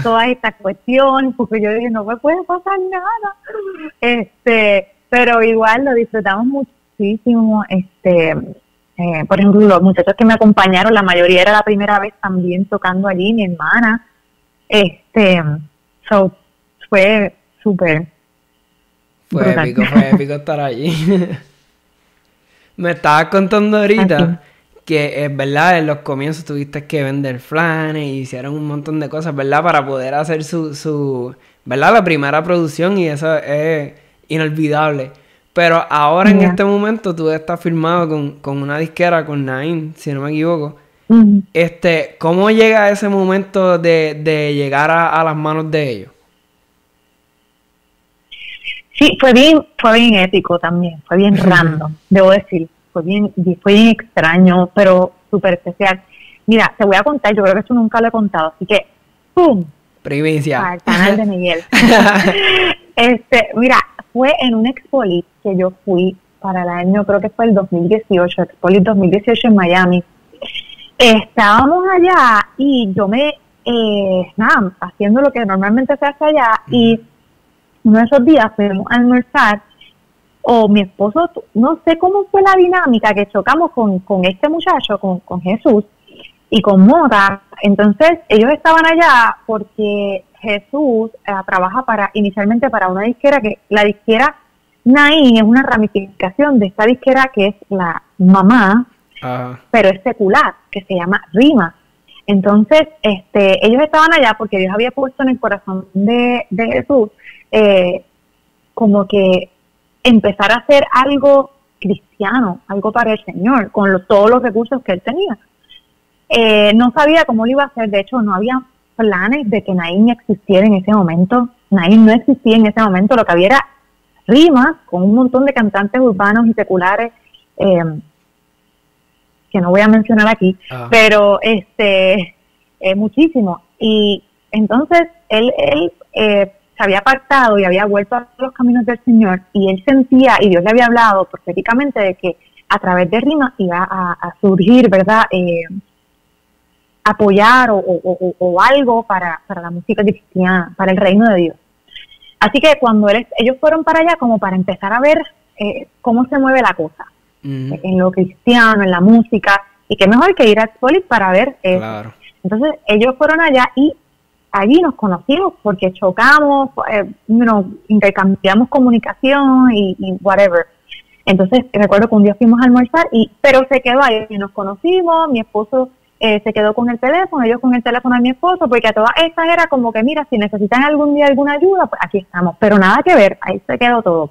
todas estas cuestiones, porque yo dije, no me puede pasar nada. Este, pero igual lo disfrutamos muchísimo, este, eh, por ejemplo, los muchachos que me acompañaron, la mayoría era la primera vez también tocando allí, mi hermana, este, so, fue súper, fue épico, fue épico estar allí. Me estabas contando ahorita que es verdad, en los comienzos tuviste que vender flanes y hicieron un montón de cosas, ¿verdad? Para poder hacer su, su ¿verdad? La primera producción y eso es inolvidable. Pero ahora en este momento tú estás firmado con, una disquera, con Nain, si no me equivoco. Este, ¿cómo llega ese momento de, llegar a las manos de ellos? Sí, fue bien, fue bien épico también, fue bien random, debo decir, fue bien, fue bien extraño, pero súper especial. Mira, te voy a contar, yo creo que esto nunca lo he contado, así que, ¡pum! Primicia. Al canal de Miguel. este, mira, fue en un Expolit que yo fui para el año, creo que fue el 2018, Expolit 2018 en Miami. Estábamos allá y yo me, eh, nada, haciendo lo que normalmente se hace allá y uno de esos días fuimos a almorzar o mi esposo, no sé cómo fue la dinámica que chocamos con, con este muchacho, con, con Jesús y con Mota. Entonces ellos estaban allá porque Jesús eh, trabaja para inicialmente para una disquera que la disquera Nain es una ramificación de esta disquera que es la mamá, pero es secular, que se llama Rima. Entonces, este, ellos estaban allá porque Dios había puesto en el corazón de, de Jesús eh, como que empezar a hacer algo cristiano, algo para el Señor, con todos los recursos que él tenía. Eh, no sabía cómo lo iba a hacer, de hecho no había planes de que Naín existiera en ese momento, Naín no existía en ese momento, lo que había era rimas con un montón de cantantes urbanos y seculares, eh, que no voy a mencionar aquí, ah. pero este, muchísimo. Y entonces él, él eh, se había apartado y había vuelto a los caminos del Señor y él sentía, y Dios le había hablado proféticamente de que a través de rimas iba a, surgir, ¿verdad? Eh, apoyar o, algo para, la música cristiana, para el reino de Dios. Así que cuando ellos fueron para allá como para empezar a ver eh, cómo se mueve la cosa, en lo cristiano, en la música, y qué mejor que ir a Expolis para ver eso. Entonces ellos fueron allá y allí nos conocimos porque chocamos, eh, intercambiamos comunicación y, whatever. Entonces recuerdo que un día fuimos a almorzar, y pero se quedó ahí, nos conocimos, mi esposo eh, se quedó con el teléfono, yo con el teléfono de mi esposo, porque a todas estas era como que, mira, si necesitan algún día alguna ayuda, pues aquí estamos, pero nada que ver, ahí se quedó todo.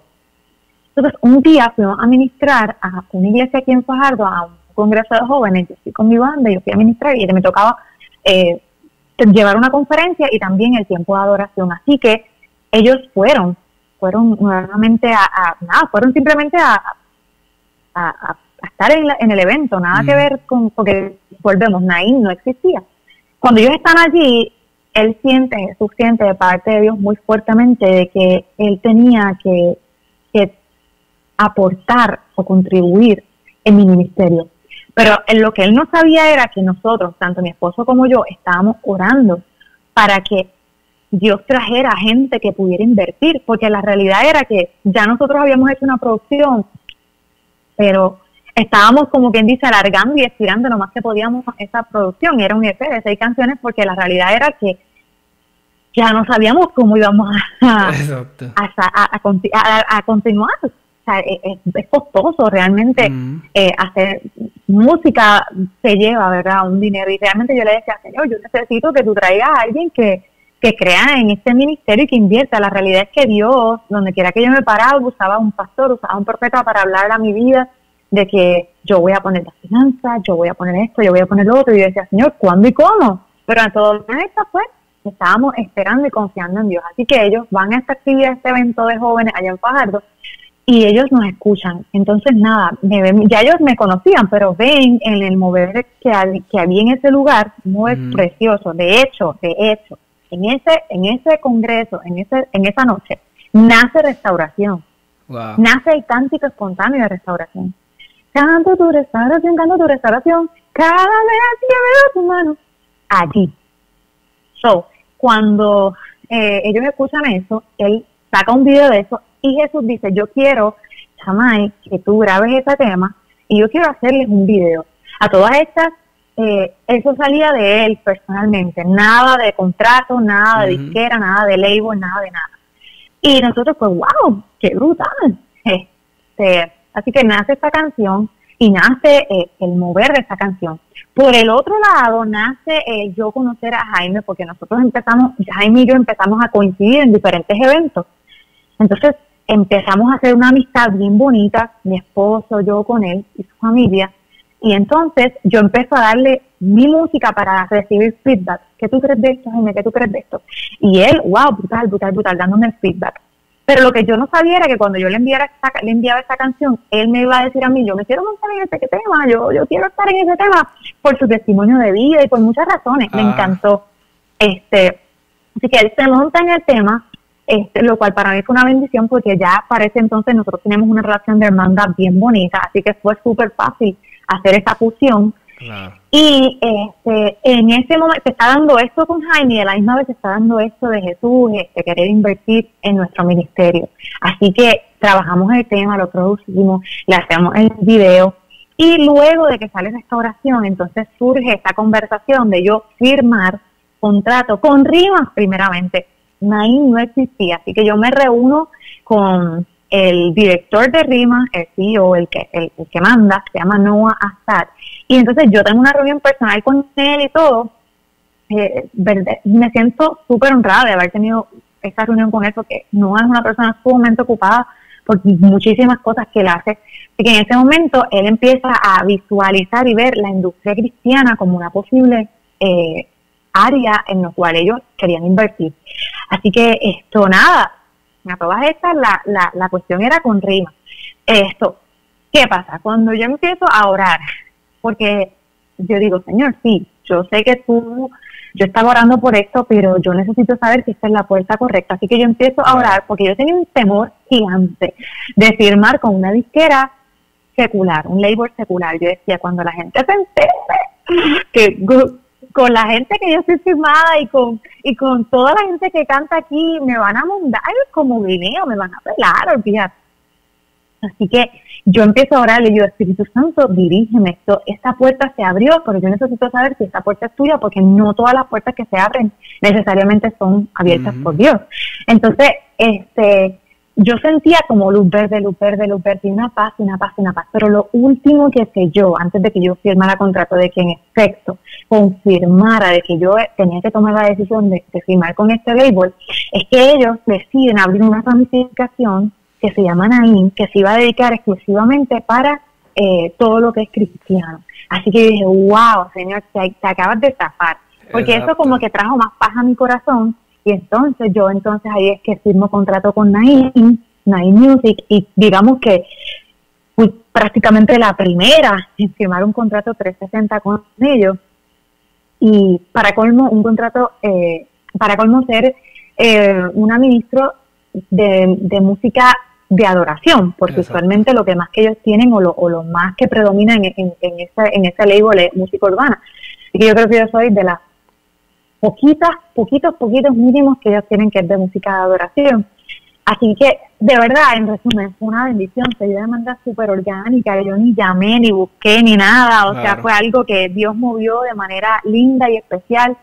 Entonces un día fuimos a ministrar a una iglesia aquí en Fajardo, a un congreso de jóvenes, yo fui con mi banda, yo fui a ministrar y me tocaba... Eh, llevar una conferencia y también el tiempo de adoración. Así que ellos fueron, fueron nuevamente a, nada, fueron simplemente a, a, estar en, el evento, nada que mm. ver con, porque volvemos, Naín no existía. Cuando ellos están allí, él siente, Jesús siente de parte de Dios muy fuertemente de que él tenía que, que aportar o contribuir en mi ministerio. Pero en lo que él no sabía era que nosotros, tanto mi esposo como yo, estábamos orando para que Dios trajera gente que pudiera invertir, porque la realidad era que ya nosotros habíamos hecho una producción, pero estábamos como quien dice alargando y estirando lo más que podíamos esa producción, era un EP de seis canciones, porque la realidad era que ya no sabíamos cómo íbamos a, a, continuar. Es, costoso realmente mm. eh, hacer música, se lleva, ¿verdad? Un dinero. Y realmente yo le decía, Señor, yo necesito que tú traigas a alguien que, que crea en este ministerio y que invierta. La realidad es que Dios, donde quiera que yo me paraba, usaba un pastor, usaba un profeta para hablar a mi vida de que yo voy a poner las finanzas, yo voy a poner esto, yo voy a poner lo otro. Y yo decía, Señor, ¿cuándo y cómo? Pero en todo esto fue estábamos esperando y confiando en Dios. Así que ellos van a esta actividad, este evento de jóvenes allá en Fajardo, y ellos nos escuchan. Entonces, nada, ya ellos me conocían, pero ven en el mover que, que había en ese lugar, muy precioso. De hecho, de hecho, en ese, en ese congreso, en, ese, en esa noche, nace restauración. Nace el cántico espontáneo de restauración. Canto tu restauración, canto tu restauración, cada vez que veo tu mano. Allí, So, cuando eh, ellos escuchan eso, él saca un video de eso y Jesús dice, yo quiero, Chamay, que tú grabes ese tema y yo quiero hacerles un video. A todas estas, eh, eso salía de él personalmente, nada de contrato, nada de disquera, nada de label, nada de nada. Y nosotros pues, wow, qué brutal. Este, así que nace esta canción y nace eh, el mover de esa canción. Por el otro lado, nace eh, yo conocer a Jaime, porque nosotros empezamos, Jaime y yo empezamos a coincidir en diferentes eventos. Entonces empezamos a hacer una amistad bien bonita, mi esposo, yo con él y su familia. Y entonces yo empecé a darle mi música para recibir feedback. ¿Qué tú crees de esto, Jaime? ¿Qué tú crees de esto? Y él, wow, brutal, brutal, brutal, dándome el feedback. Pero lo que yo no sabía era que cuando yo le, enviara le enviaba esta canción, él me iba a decir a mí, yo me quiero montar en ese tema, yo, yo quiero estar en ese tema por su testimonio de vida y por muchas razones. Me ah. encantó. Este, así que él se monta en el tema, este, lo cual para mí fue una bendición porque ya parece entonces nosotros tenemos una relación de hermandad bien bonita, así que fue súper fácil hacer esa fusión. Y este, en ese momento se está dando esto con Jaime y a la misma vez se está dando esto de Jesús, este, querer invertir en nuestro ministerio. Así que trabajamos el tema, lo producimos, le hacemos el video y luego de que sale restauración, entonces surge esta conversación de yo firmar contrato con rimas primeramente. Nain no existía, así que yo me reúno con el director de RIMA, el CEO, el que, el, que manda, se llama Noah Assad. Y entonces yo tengo una reunión personal con él y todo. Eh, me siento súper honrada de haber tenido esa reunión con él porque Noah es una persona sumamente ocupada por muchísimas cosas que él hace. y que en ese momento él empieza a visualizar y ver la industria cristiana como una posible eh, área en la cual ellos querían invertir. Así que esto, nada, a todas estas la, la, la cuestión era con rima. Esto, ¿qué pasa? Cuando yo empiezo a orar, porque yo digo, Señor, sí, yo sé que tú, yo estaba orando por esto, pero yo necesito saber si esta es la puerta correcta. Así que yo empiezo a orar porque yo tenía un temor gigante de firmar con una disquera secular, un label secular. Yo decía, cuando la gente se entere que con la gente que yo estoy firmada y con y con toda la gente que canta aquí me van a mandar como guineo, me van a pelar, olvídate. Así que yo empiezo a orar y yo, Espíritu Santo, dirígeme esto. Esta puerta se abrió, pero yo necesito saber si esta puerta es tuya, porque no todas las puertas que se abren necesariamente son abiertas por Dios. Entonces, este, yo sentía como luz verde, luz verde, luz verde, y una paz, una paz, una paz. Pero lo último que sé yo, antes de que yo firmara contrato, de que en efecto confirmara de que yo tenía que tomar la decisión de, firmar con este label, es que ellos deciden abrir una ramificación que se llama Naim, que se iba a dedicar exclusivamente para eh, todo lo que es cristiano. Así que dije, wow, Señor, te, acabas de zafar. Porque eso como que trajo más paz a mi corazón y entonces yo entonces ahí es que firmo contrato con Naim, Naim Music, y digamos que fui prácticamente la primera en firmar un contrato 360 con ellos. Y para colmo, un contrato, eh, para colmo ser eh, una ministro de, música de adoración, porque usualmente lo que más que ellos tienen o lo, o lo más que predomina en, en, en, ese, en ese label es música urbana. y que yo creo que yo soy de las poquitas, poquitos, poquitos mínimos que ellos tienen que es de música de adoración. Así que, de verdad, en resumen, fue una bendición, se dio de manera súper orgánica, yo ni llamé, ni busqué, ni nada, o sea, fue algo que Dios movió de manera linda y especial.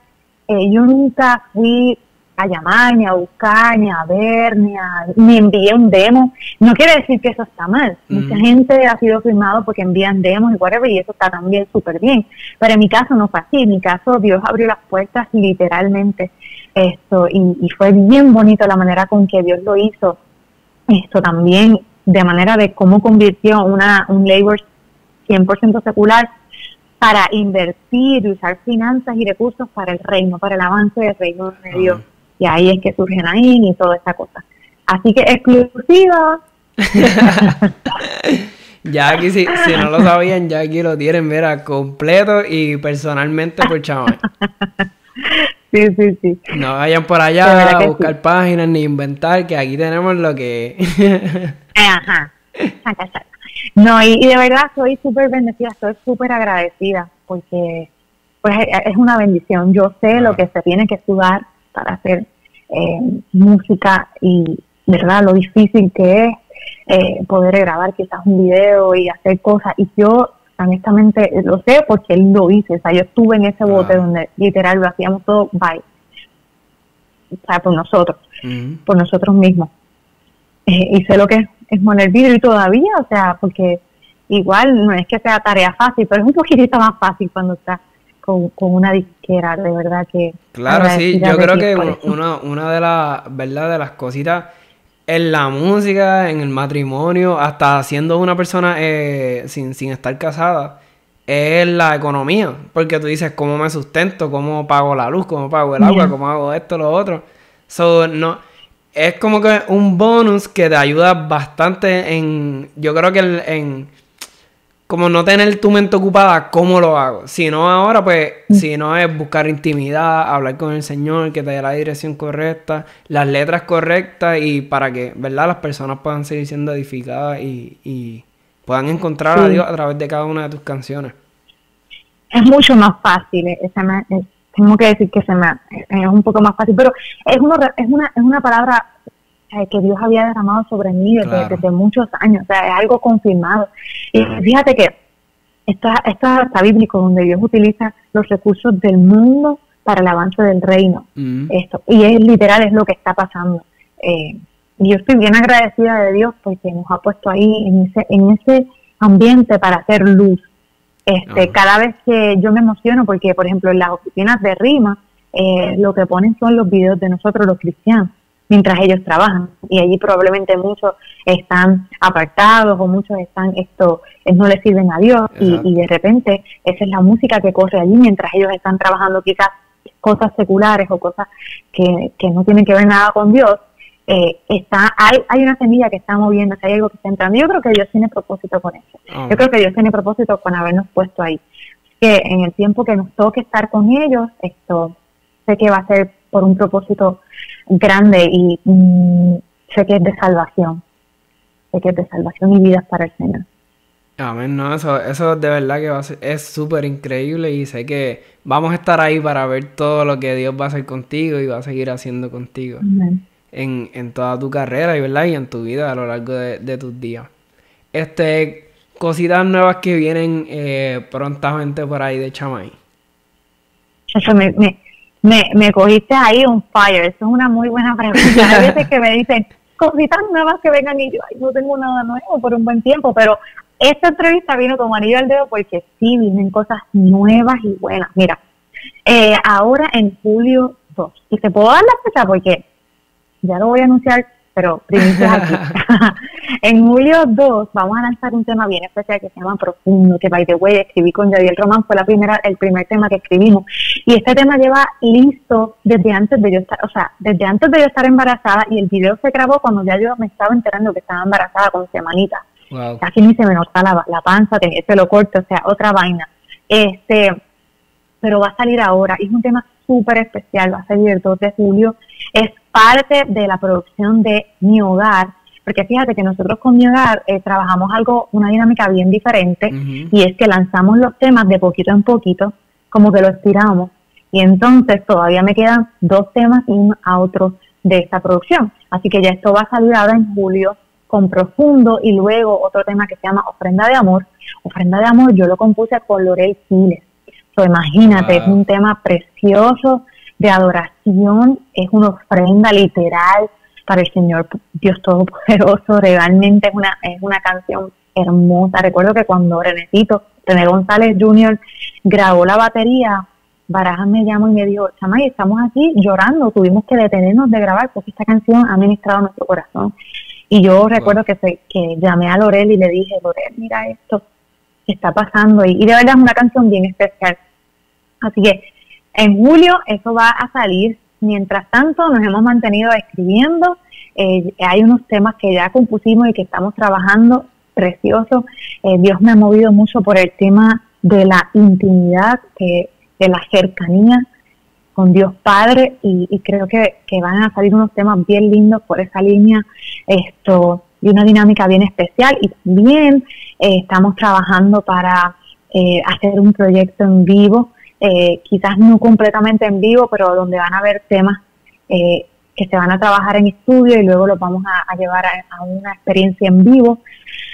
Eh, yo nunca fui a ni a buscar, ni a ver, ni, a, ni envié un demo. No quiere decir que eso está mal. Mucha gente ha sido firmado porque envían demos y whatever, y eso está también súper bien. Pero en mi caso no fue así. En mi caso, Dios abrió las puertas literalmente. Esto, y, fue bien bonito la manera con que Dios lo hizo. Esto también, de manera de cómo convirtió una, un labor 100% secular para invertir y usar finanzas y recursos para el reino, para el avance del reino de Dios y ahí es que surge Nain y toda esa cosa. Así que exclusiva. ya aquí, si, si no lo sabían, ya aquí lo tienen, mira, completo y personalmente por chaval. Sí, sí, sí. No vayan por allá a buscar páginas ni inventar, que aquí tenemos lo que... Ajá. No, y, de verdad soy súper bendecida, estoy súper agradecida, porque pues es una bendición. Yo sé lo que se tiene que estudiar para hacer eh, música y, ¿verdad? Lo difícil que es eh, poder grabar quizás un video y hacer cosas. Y yo, honestamente, lo sé porque él lo hizo. O sea, yo estuve en ese bote donde literal lo hacíamos todo by, o sea, por nosotros, por nosotros mismos. Eh, y sé lo que es, es moler vidrio y todavía, o sea, porque igual no es que sea tarea fácil, pero es un poquitito más fácil cuando estás con, una disquera, de verdad que... Claro, sí, yo creo que una, una de, las, ¿verdad? de las cositas en la música, en el matrimonio, hasta siendo una persona eh, sin, sin estar casada, es la economía. Porque tú dices, ¿cómo me sustento? ¿Cómo pago la luz? ¿Cómo pago el agua? ¿Cómo hago esto, lo otro? So, no, es como que un bonus que te ayuda bastante en... Yo creo que en como no tener tu mente ocupada, ¿cómo lo hago? Si no ahora, pues, si no es buscar intimidad, hablar con el Señor, que te dé la dirección correcta, las letras correctas y para que, ¿verdad? Las personas puedan seguir siendo edificadas y, puedan encontrar a Dios a través de cada una de tus canciones. Es mucho más fácil, eh, tengo que decir que se me, es un poco más fácil, pero es, uno, es, una, es una palabra eh, que Dios había derramado sobre mí desde, muchos años, o sea, es algo confirmado. Y fíjate que esto, esto está bíblico, donde Dios utiliza los recursos del mundo para el avance del reino. Mm. Esto, y es literal, es lo que está pasando. Eh, y yo estoy bien agradecida de Dios porque nos ha puesto ahí en ese, en ese ambiente para hacer luz. Este, Cada vez que yo me emociono, porque por ejemplo en las oficinas de Rima, eh, lo que ponen son los videos de nosotros los cristianos mientras ellos trabajan. Y allí probablemente muchos están apartados o muchos están esto eh, no les sirven a Dios. Y, de repente esa es la música que corre allí mientras ellos están trabajando quizás cosas seculares o cosas que, que no tienen que ver nada con Dios eh, está hay, hay una semilla que está moviendo hay algo que está entrando. Yo creo que Dios tiene propósito con eso. Ah. yo creo que Dios tiene propósito con habernos puesto ahí. Que en el tiempo que nos toque estar con ellos esto sé que va a ser por un propósito grande y mm, sé que es de salvación. Sé que es de salvación y vidas para el Señor. Amén, no, eso, eso de verdad que va a ser, es súper increíble y sé que vamos a estar ahí para ver todo lo que Dios va a hacer contigo y va a seguir haciendo contigo en, en, toda tu carrera y, ¿verdad? y en tu vida a lo largo de, tus días. Este, cositas nuevas que vienen eh, prontamente por ahí de Chamay. Eso me, me, me cogiste ahí un fire. Eso es una muy buena pregunta. Hay veces que me dicen cositas nuevas que vengan y yo, ay, no tengo nada nuevo por un buen tiempo, pero esta entrevista vino como anillo al dedo porque sí vienen cosas nuevas y buenas. Mira, eh, ahora en julio 2, y te puedo dar la fecha porque ya lo voy a anunciar pero aquí. en julio 2 vamos a lanzar un tema bien especial que se llama Profundo, que by the way escribí con Yadiel Román, fue la primera, el primer tema que escribimos. Y este tema lleva listo desde antes de yo estar, o sea, desde antes de yo estar embarazada y el video se grabó cuando ya yo me estaba enterando que estaba embarazada con semanita. Wow. Casi ni se me nota la, la panza, tenía el lo corto, o sea, otra vaina. Este, pero va a salir ahora. Es un tema súper especial, va a salir el 2 de julio. Es parte de la producción de Mi Hogar, porque fíjate que nosotros con Mi Hogar eh, trabajamos algo, una dinámica bien diferente, y es que lanzamos los temas de poquito en poquito, como que lo estiramos, Y entonces todavía me quedan dos temas y un otro de esta producción. Así que ya esto va a salir ahora en julio con Profundo y luego otro tema que se llama Ofrenda de Amor. Ofrenda de Amor yo lo compuse con Lorel Quiles. So, imagínate, es un tema precioso de adoración, es una ofrenda literal para el Señor Dios Todopoderoso. Realmente es una, es una canción hermosa. Recuerdo que cuando Renecito, René González Jr. grabó la batería, Baraja me llamó y me dijo, Chamay, estamos aquí llorando, tuvimos que detenernos de grabar porque esta canción ha ministrado nuestro corazón. Y yo recuerdo que, se, que llamé a Lorel y le dije, Lorel, mira esto que está pasando. Y, de verdad es una canción bien especial. Así que en julio eso va a salir. Mientras tanto, nos hemos mantenido escribiendo. Eh, hay unos temas que ya compusimos y que estamos trabajando preciosos. Eh, Dios me ha movido mucho por el tema de la intimidad, de la cercanía con Dios Padre y, creo que, van a salir unos temas bien lindos por esa línea esto y una dinámica bien especial y también eh, estamos trabajando para eh, hacer un proyecto en vivo, eh, quizás no completamente en vivo, pero donde van a haber temas que se van a trabajar en estudio y luego los vamos a, llevar a, una experiencia en vivo.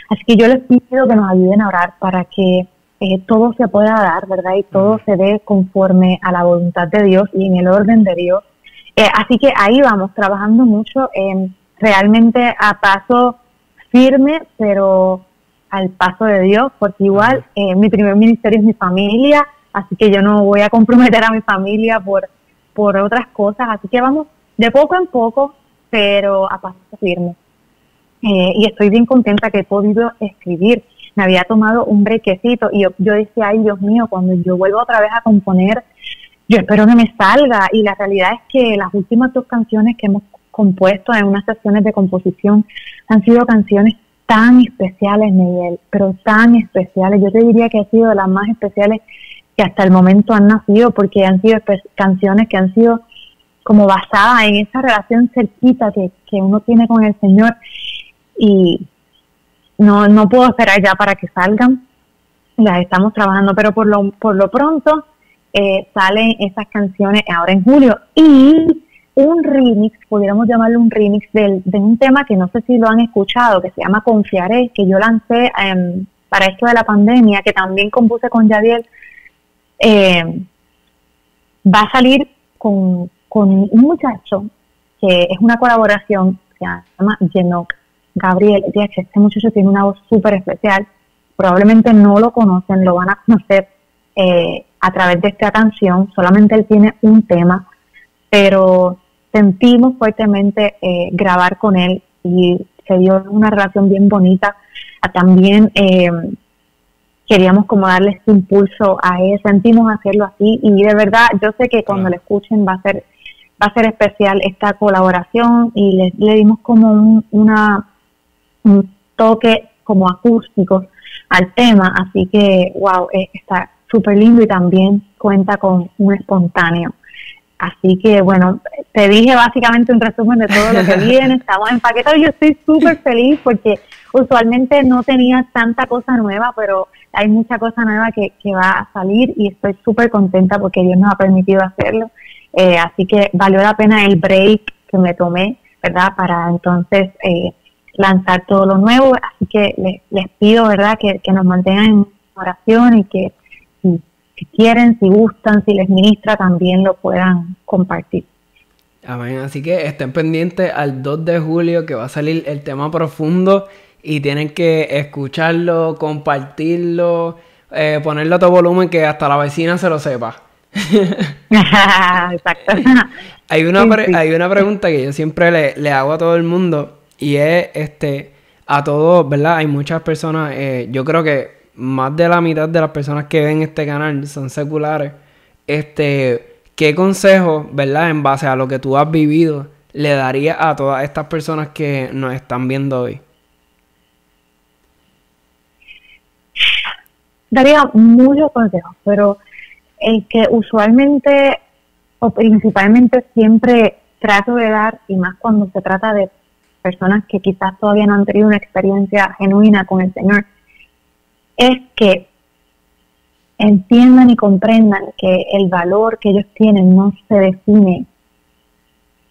Así que yo les pido que nos ayuden a orar para que eh, todo se pueda dar, ¿verdad? Y todo se dé conforme a la voluntad de Dios y en el orden de Dios. Eh, así que ahí vamos, trabajando mucho, realmente a paso firme, pero al paso de Dios, porque igual eh, mi primer ministerio es mi familia, así que yo no voy a comprometer a mi familia por, por otras cosas, así que vamos de poco en poco, pero a paso firme. y estoy bien contenta que he podido escribir me había tomado un brequecito y yo, yo decía, ay Dios mío, cuando yo vuelvo otra vez a componer, yo espero que me salga. Y la realidad es que las últimas dos canciones que hemos compuesto en unas sesiones de composición han sido canciones tan especiales, Miguel, pero tan especiales. Yo te diría que han sido de las más especiales que hasta el momento han nacido, porque han sido canciones que han sido como basadas en esa relación cerquita que, que uno tiene con el Señor. Y, no, no puedo esperar ya para que salgan, las estamos trabajando, pero por lo, por lo pronto eh, salen esas canciones ahora en julio y un remix, pudiéramos llamarlo un remix del, de un tema que no sé si lo han escuchado, que se llama Confiaré, que yo lancé em, para esto de la pandemia, que también compuse con Yadiel, em, va a salir con, con un muchacho que es una colaboración, se llama Genok Gabriel este muchacho tiene una voz súper especial, probablemente no lo conocen, lo van a conocer eh, a través de esta canción, solamente él tiene un tema, pero sentimos fuertemente eh, grabar con él y se dio una relación bien bonita. También eh, queríamos como darle este impulso a él, sentimos hacerlo así y de verdad yo sé que cuando lo escuchen va a ser va a ser especial esta colaboración y le, le dimos como una un toque como acústico al tema, así que, wow, eh, está súper lindo y también cuenta con un espontáneo. Así que, bueno, te dije básicamente un resumen de todo lo que viene, estamos empaquetados, yo estoy súper feliz porque usualmente no tenía tanta cosa nueva, pero hay mucha cosa nueva que, que va a salir y estoy súper contenta porque Dios nos ha permitido hacerlo. Eh, así que valió la pena el break que me tomé, ¿verdad? Para entonces eh, lanzar todo lo nuevo, así que les, pido, ¿verdad?, que, nos mantengan en oración y que si, quieren, si gustan, si les ministra, también lo puedan compartir. Amén, así que estén pendientes al 2 de julio que va a salir el tema profundo y tienen que escucharlo, compartirlo, eh, ponerlo a todo volumen que hasta la vecina se lo sepa. Exacto. hay, una hay una pregunta que yo siempre le, le hago a todo el mundo y es este a todos, ¿verdad? Hay muchas personas, eh, yo creo que más de la mitad de las personas que ven este canal son seculares. Este, ¿qué consejo, verdad, en base a lo que tú has vivido, le daría a todas estas personas que nos están viendo hoy? Daría muchos consejos, pero el que usualmente o principalmente siempre trato de dar, y más cuando se trata de personas que quizás todavía no han tenido una experiencia genuina con el Señor, es que entiendan y comprendan que el valor que ellos tienen no se define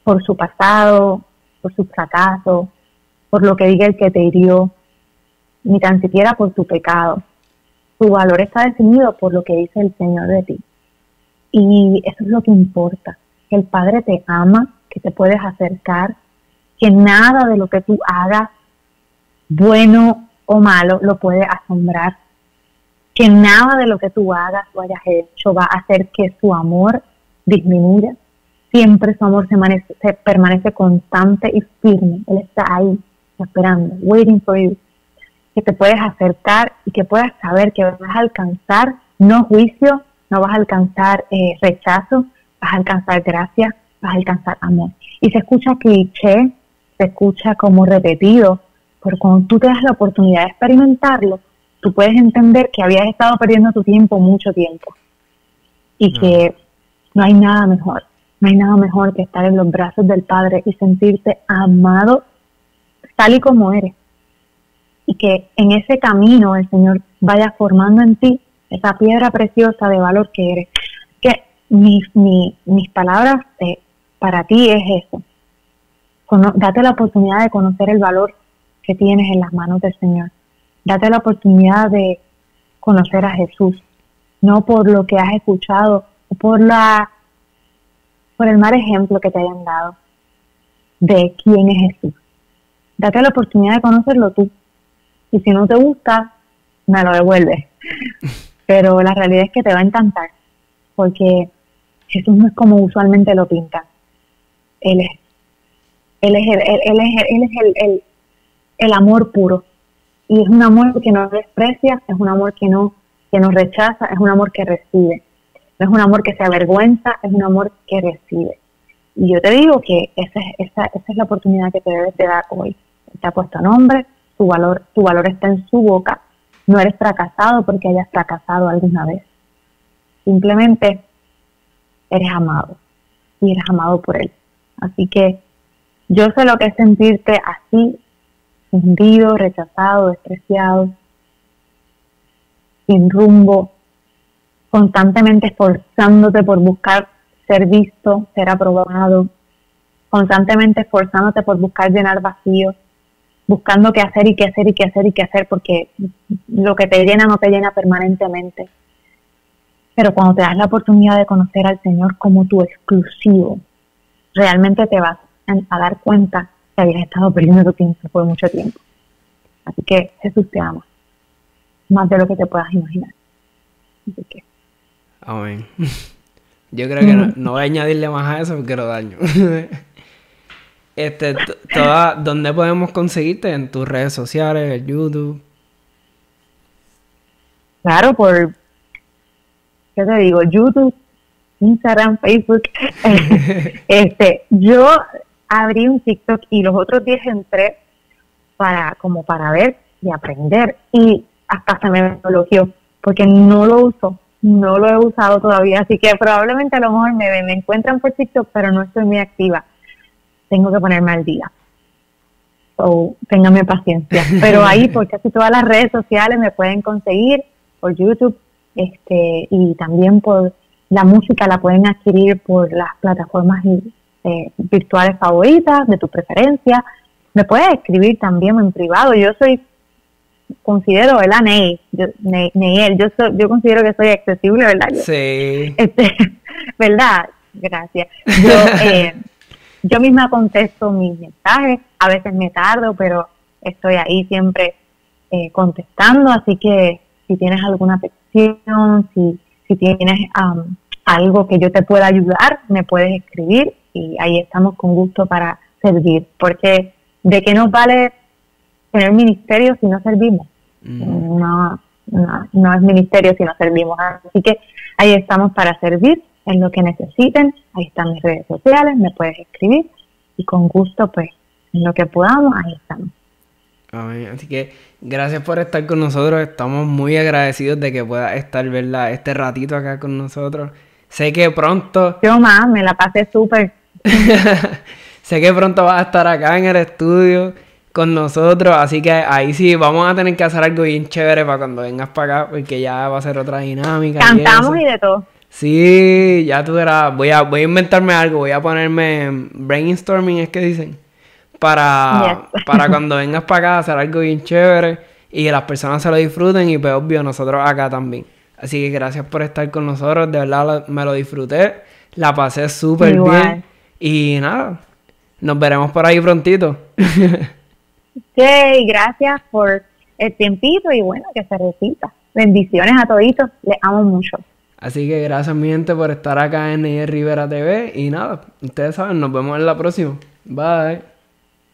por su pasado, por su fracaso, por lo que diga el que te hirió, ni tan siquiera por tu pecado. Tu valor está definido por lo que dice el Señor de ti. Y eso es lo que importa, que el Padre te ama, que te puedes acercar, que nada de lo que tú hagas, bueno o malo, lo puede asombrar, que nada de lo que tú hagas o hayas hecho va a hacer que su amor disminuya. Siempre su amor se, se permanece constante y firme. Él está ahí, esperando, waiting for you que te puedes acercar y que puedas saber que vas a alcanzar no juicio, no vas a alcanzar eh, rechazo, vas a alcanzar gracia, vas a alcanzar amor. Y se escucha cliché, se escucha como repetido, pero cuando tú te das la oportunidad de experimentarlo, tú puedes entender que habías estado perdiendo tu tiempo mucho tiempo y que no hay nada mejor, no hay nada mejor que estar en los brazos del Padre y sentirte amado tal y como eres y que en ese camino el Señor vaya formando en ti esa piedra preciosa de valor que eres. Que mis, mis palabras eh, para ti es eso. date la oportunidad de conocer el valor que tienes en las manos del Señor. Date la oportunidad de conocer a Jesús, no por lo que has escuchado por la por el mal ejemplo que te hayan dado de quién es Jesús. Date la oportunidad de conocerlo tú y si no te gusta, me lo devuelves. Pero la realidad es que te va a encantar, porque Jesús no es como usualmente lo pinta. Él es, él es, el, él, es, él es el, el, el, amor puro. Y es un amor que no desprecia, es un amor que no, que no rechaza, es un amor que recibe. No es un amor que se avergüenza, es un amor que recibe. Y yo te digo que esa, esa, esa es la oportunidad que te debes de dar hoy. Te ha puesto nombre, tu valor, tu valor está en su boca. No eres fracasado porque hayas fracasado alguna vez. Simplemente eres amado y eres amado por él. Así que yo sé lo que es sentirte así, hundido, rechazado, despreciado, sin rumbo, constantemente esforzándote por buscar ser visto, ser aprobado, constantemente esforzándote por buscar llenar vacíos, buscando qué hacer y qué hacer y qué hacer y qué hacer, porque lo que te llena no te llena permanentemente. Pero cuando te das la oportunidad de conocer al Señor como tu exclusivo, realmente te vas a dar cuenta que habías estado perdiendo tu tiempo por mucho tiempo. Así que Jesús te ama, más de lo que te puedas imaginar. Así que. Amén. Yo creo que no, no voy a añadirle más a eso porque lo daño. Este, toda, ¿dónde podemos conseguirte? ¿En tus redes sociales, en YouTube? Claro, por, ¿qué te digo? YouTube, Instagram, Facebook. este, yo abrí un TikTok y los otros días entré para, como para ver y aprender y hasta se me bloqueó porque no lo uso, no lo he usado todavía, así que probablemente a lo mejor me, me encuentran por TikTok, pero no estoy muy activa tengo que ponerme al día. O téngame paciencia. Pero ahí por casi todas las redes sociales me pueden conseguir, por YouTube, este, y también por la música la pueden adquirir por las plataformas eh, virtuales favoritas, de tu preferencia. Me puedes escribir también en privado. Yo soy, considero, ¿verdad? Ney, yo, Ney, yo, soy, yo considero que soy accesible, ¿verdad? sí. Este, ¿Verdad? Gracias. Yo, eh, yo misma contesto mis mensajes, a veces me tardo, pero estoy ahí siempre eh, contestando, así que si tienes alguna petición, si, si tienes algo que yo te pueda ayudar, me puedes escribir y ahí estamos con gusto para servir, porque de qué nos vale tener ministerio si no servimos. Mm. No, no, no es ministerio si no servimos. Así que ahí estamos para servir en lo que necesiten. Ahí están mis redes sociales, me puedes escribir y con gusto, pues, en lo que podamos, ahí estamos. Así que gracias por estar con nosotros. Estamos muy agradecidos de que puedas estar, ¿verdad? Este ratito acá con nosotros. Sé que pronto. Yo más, me la pasé súper. sé que pronto vas a estar acá en el estudio. con nosotros. Así que ahí sí vamos a tener que hacer algo bien chévere para cuando vengas para acá, porque ya va a ser otra dinámica. Cantamos y, de todo. Sí, ya tú verás. Voy a, voy a inventarme algo, voy a ponerme brainstorming, es que dicen. Para, para cuando vengas para acá hacer algo bien chévere y que las personas se lo disfruten y pues obvio nosotros acá también. Así que gracias por estar con nosotros, de verdad me lo disfruté, la pasé súper bien y nada, nos veremos por ahí prontito. Sí, gracias por el tiempito y bueno, que se repita. Bendiciones a toditos, les amo mucho. Así que gracias mi gente por estar acá en Rivera TV y nada, ustedes saben, nos vemos en la próxima. Bye.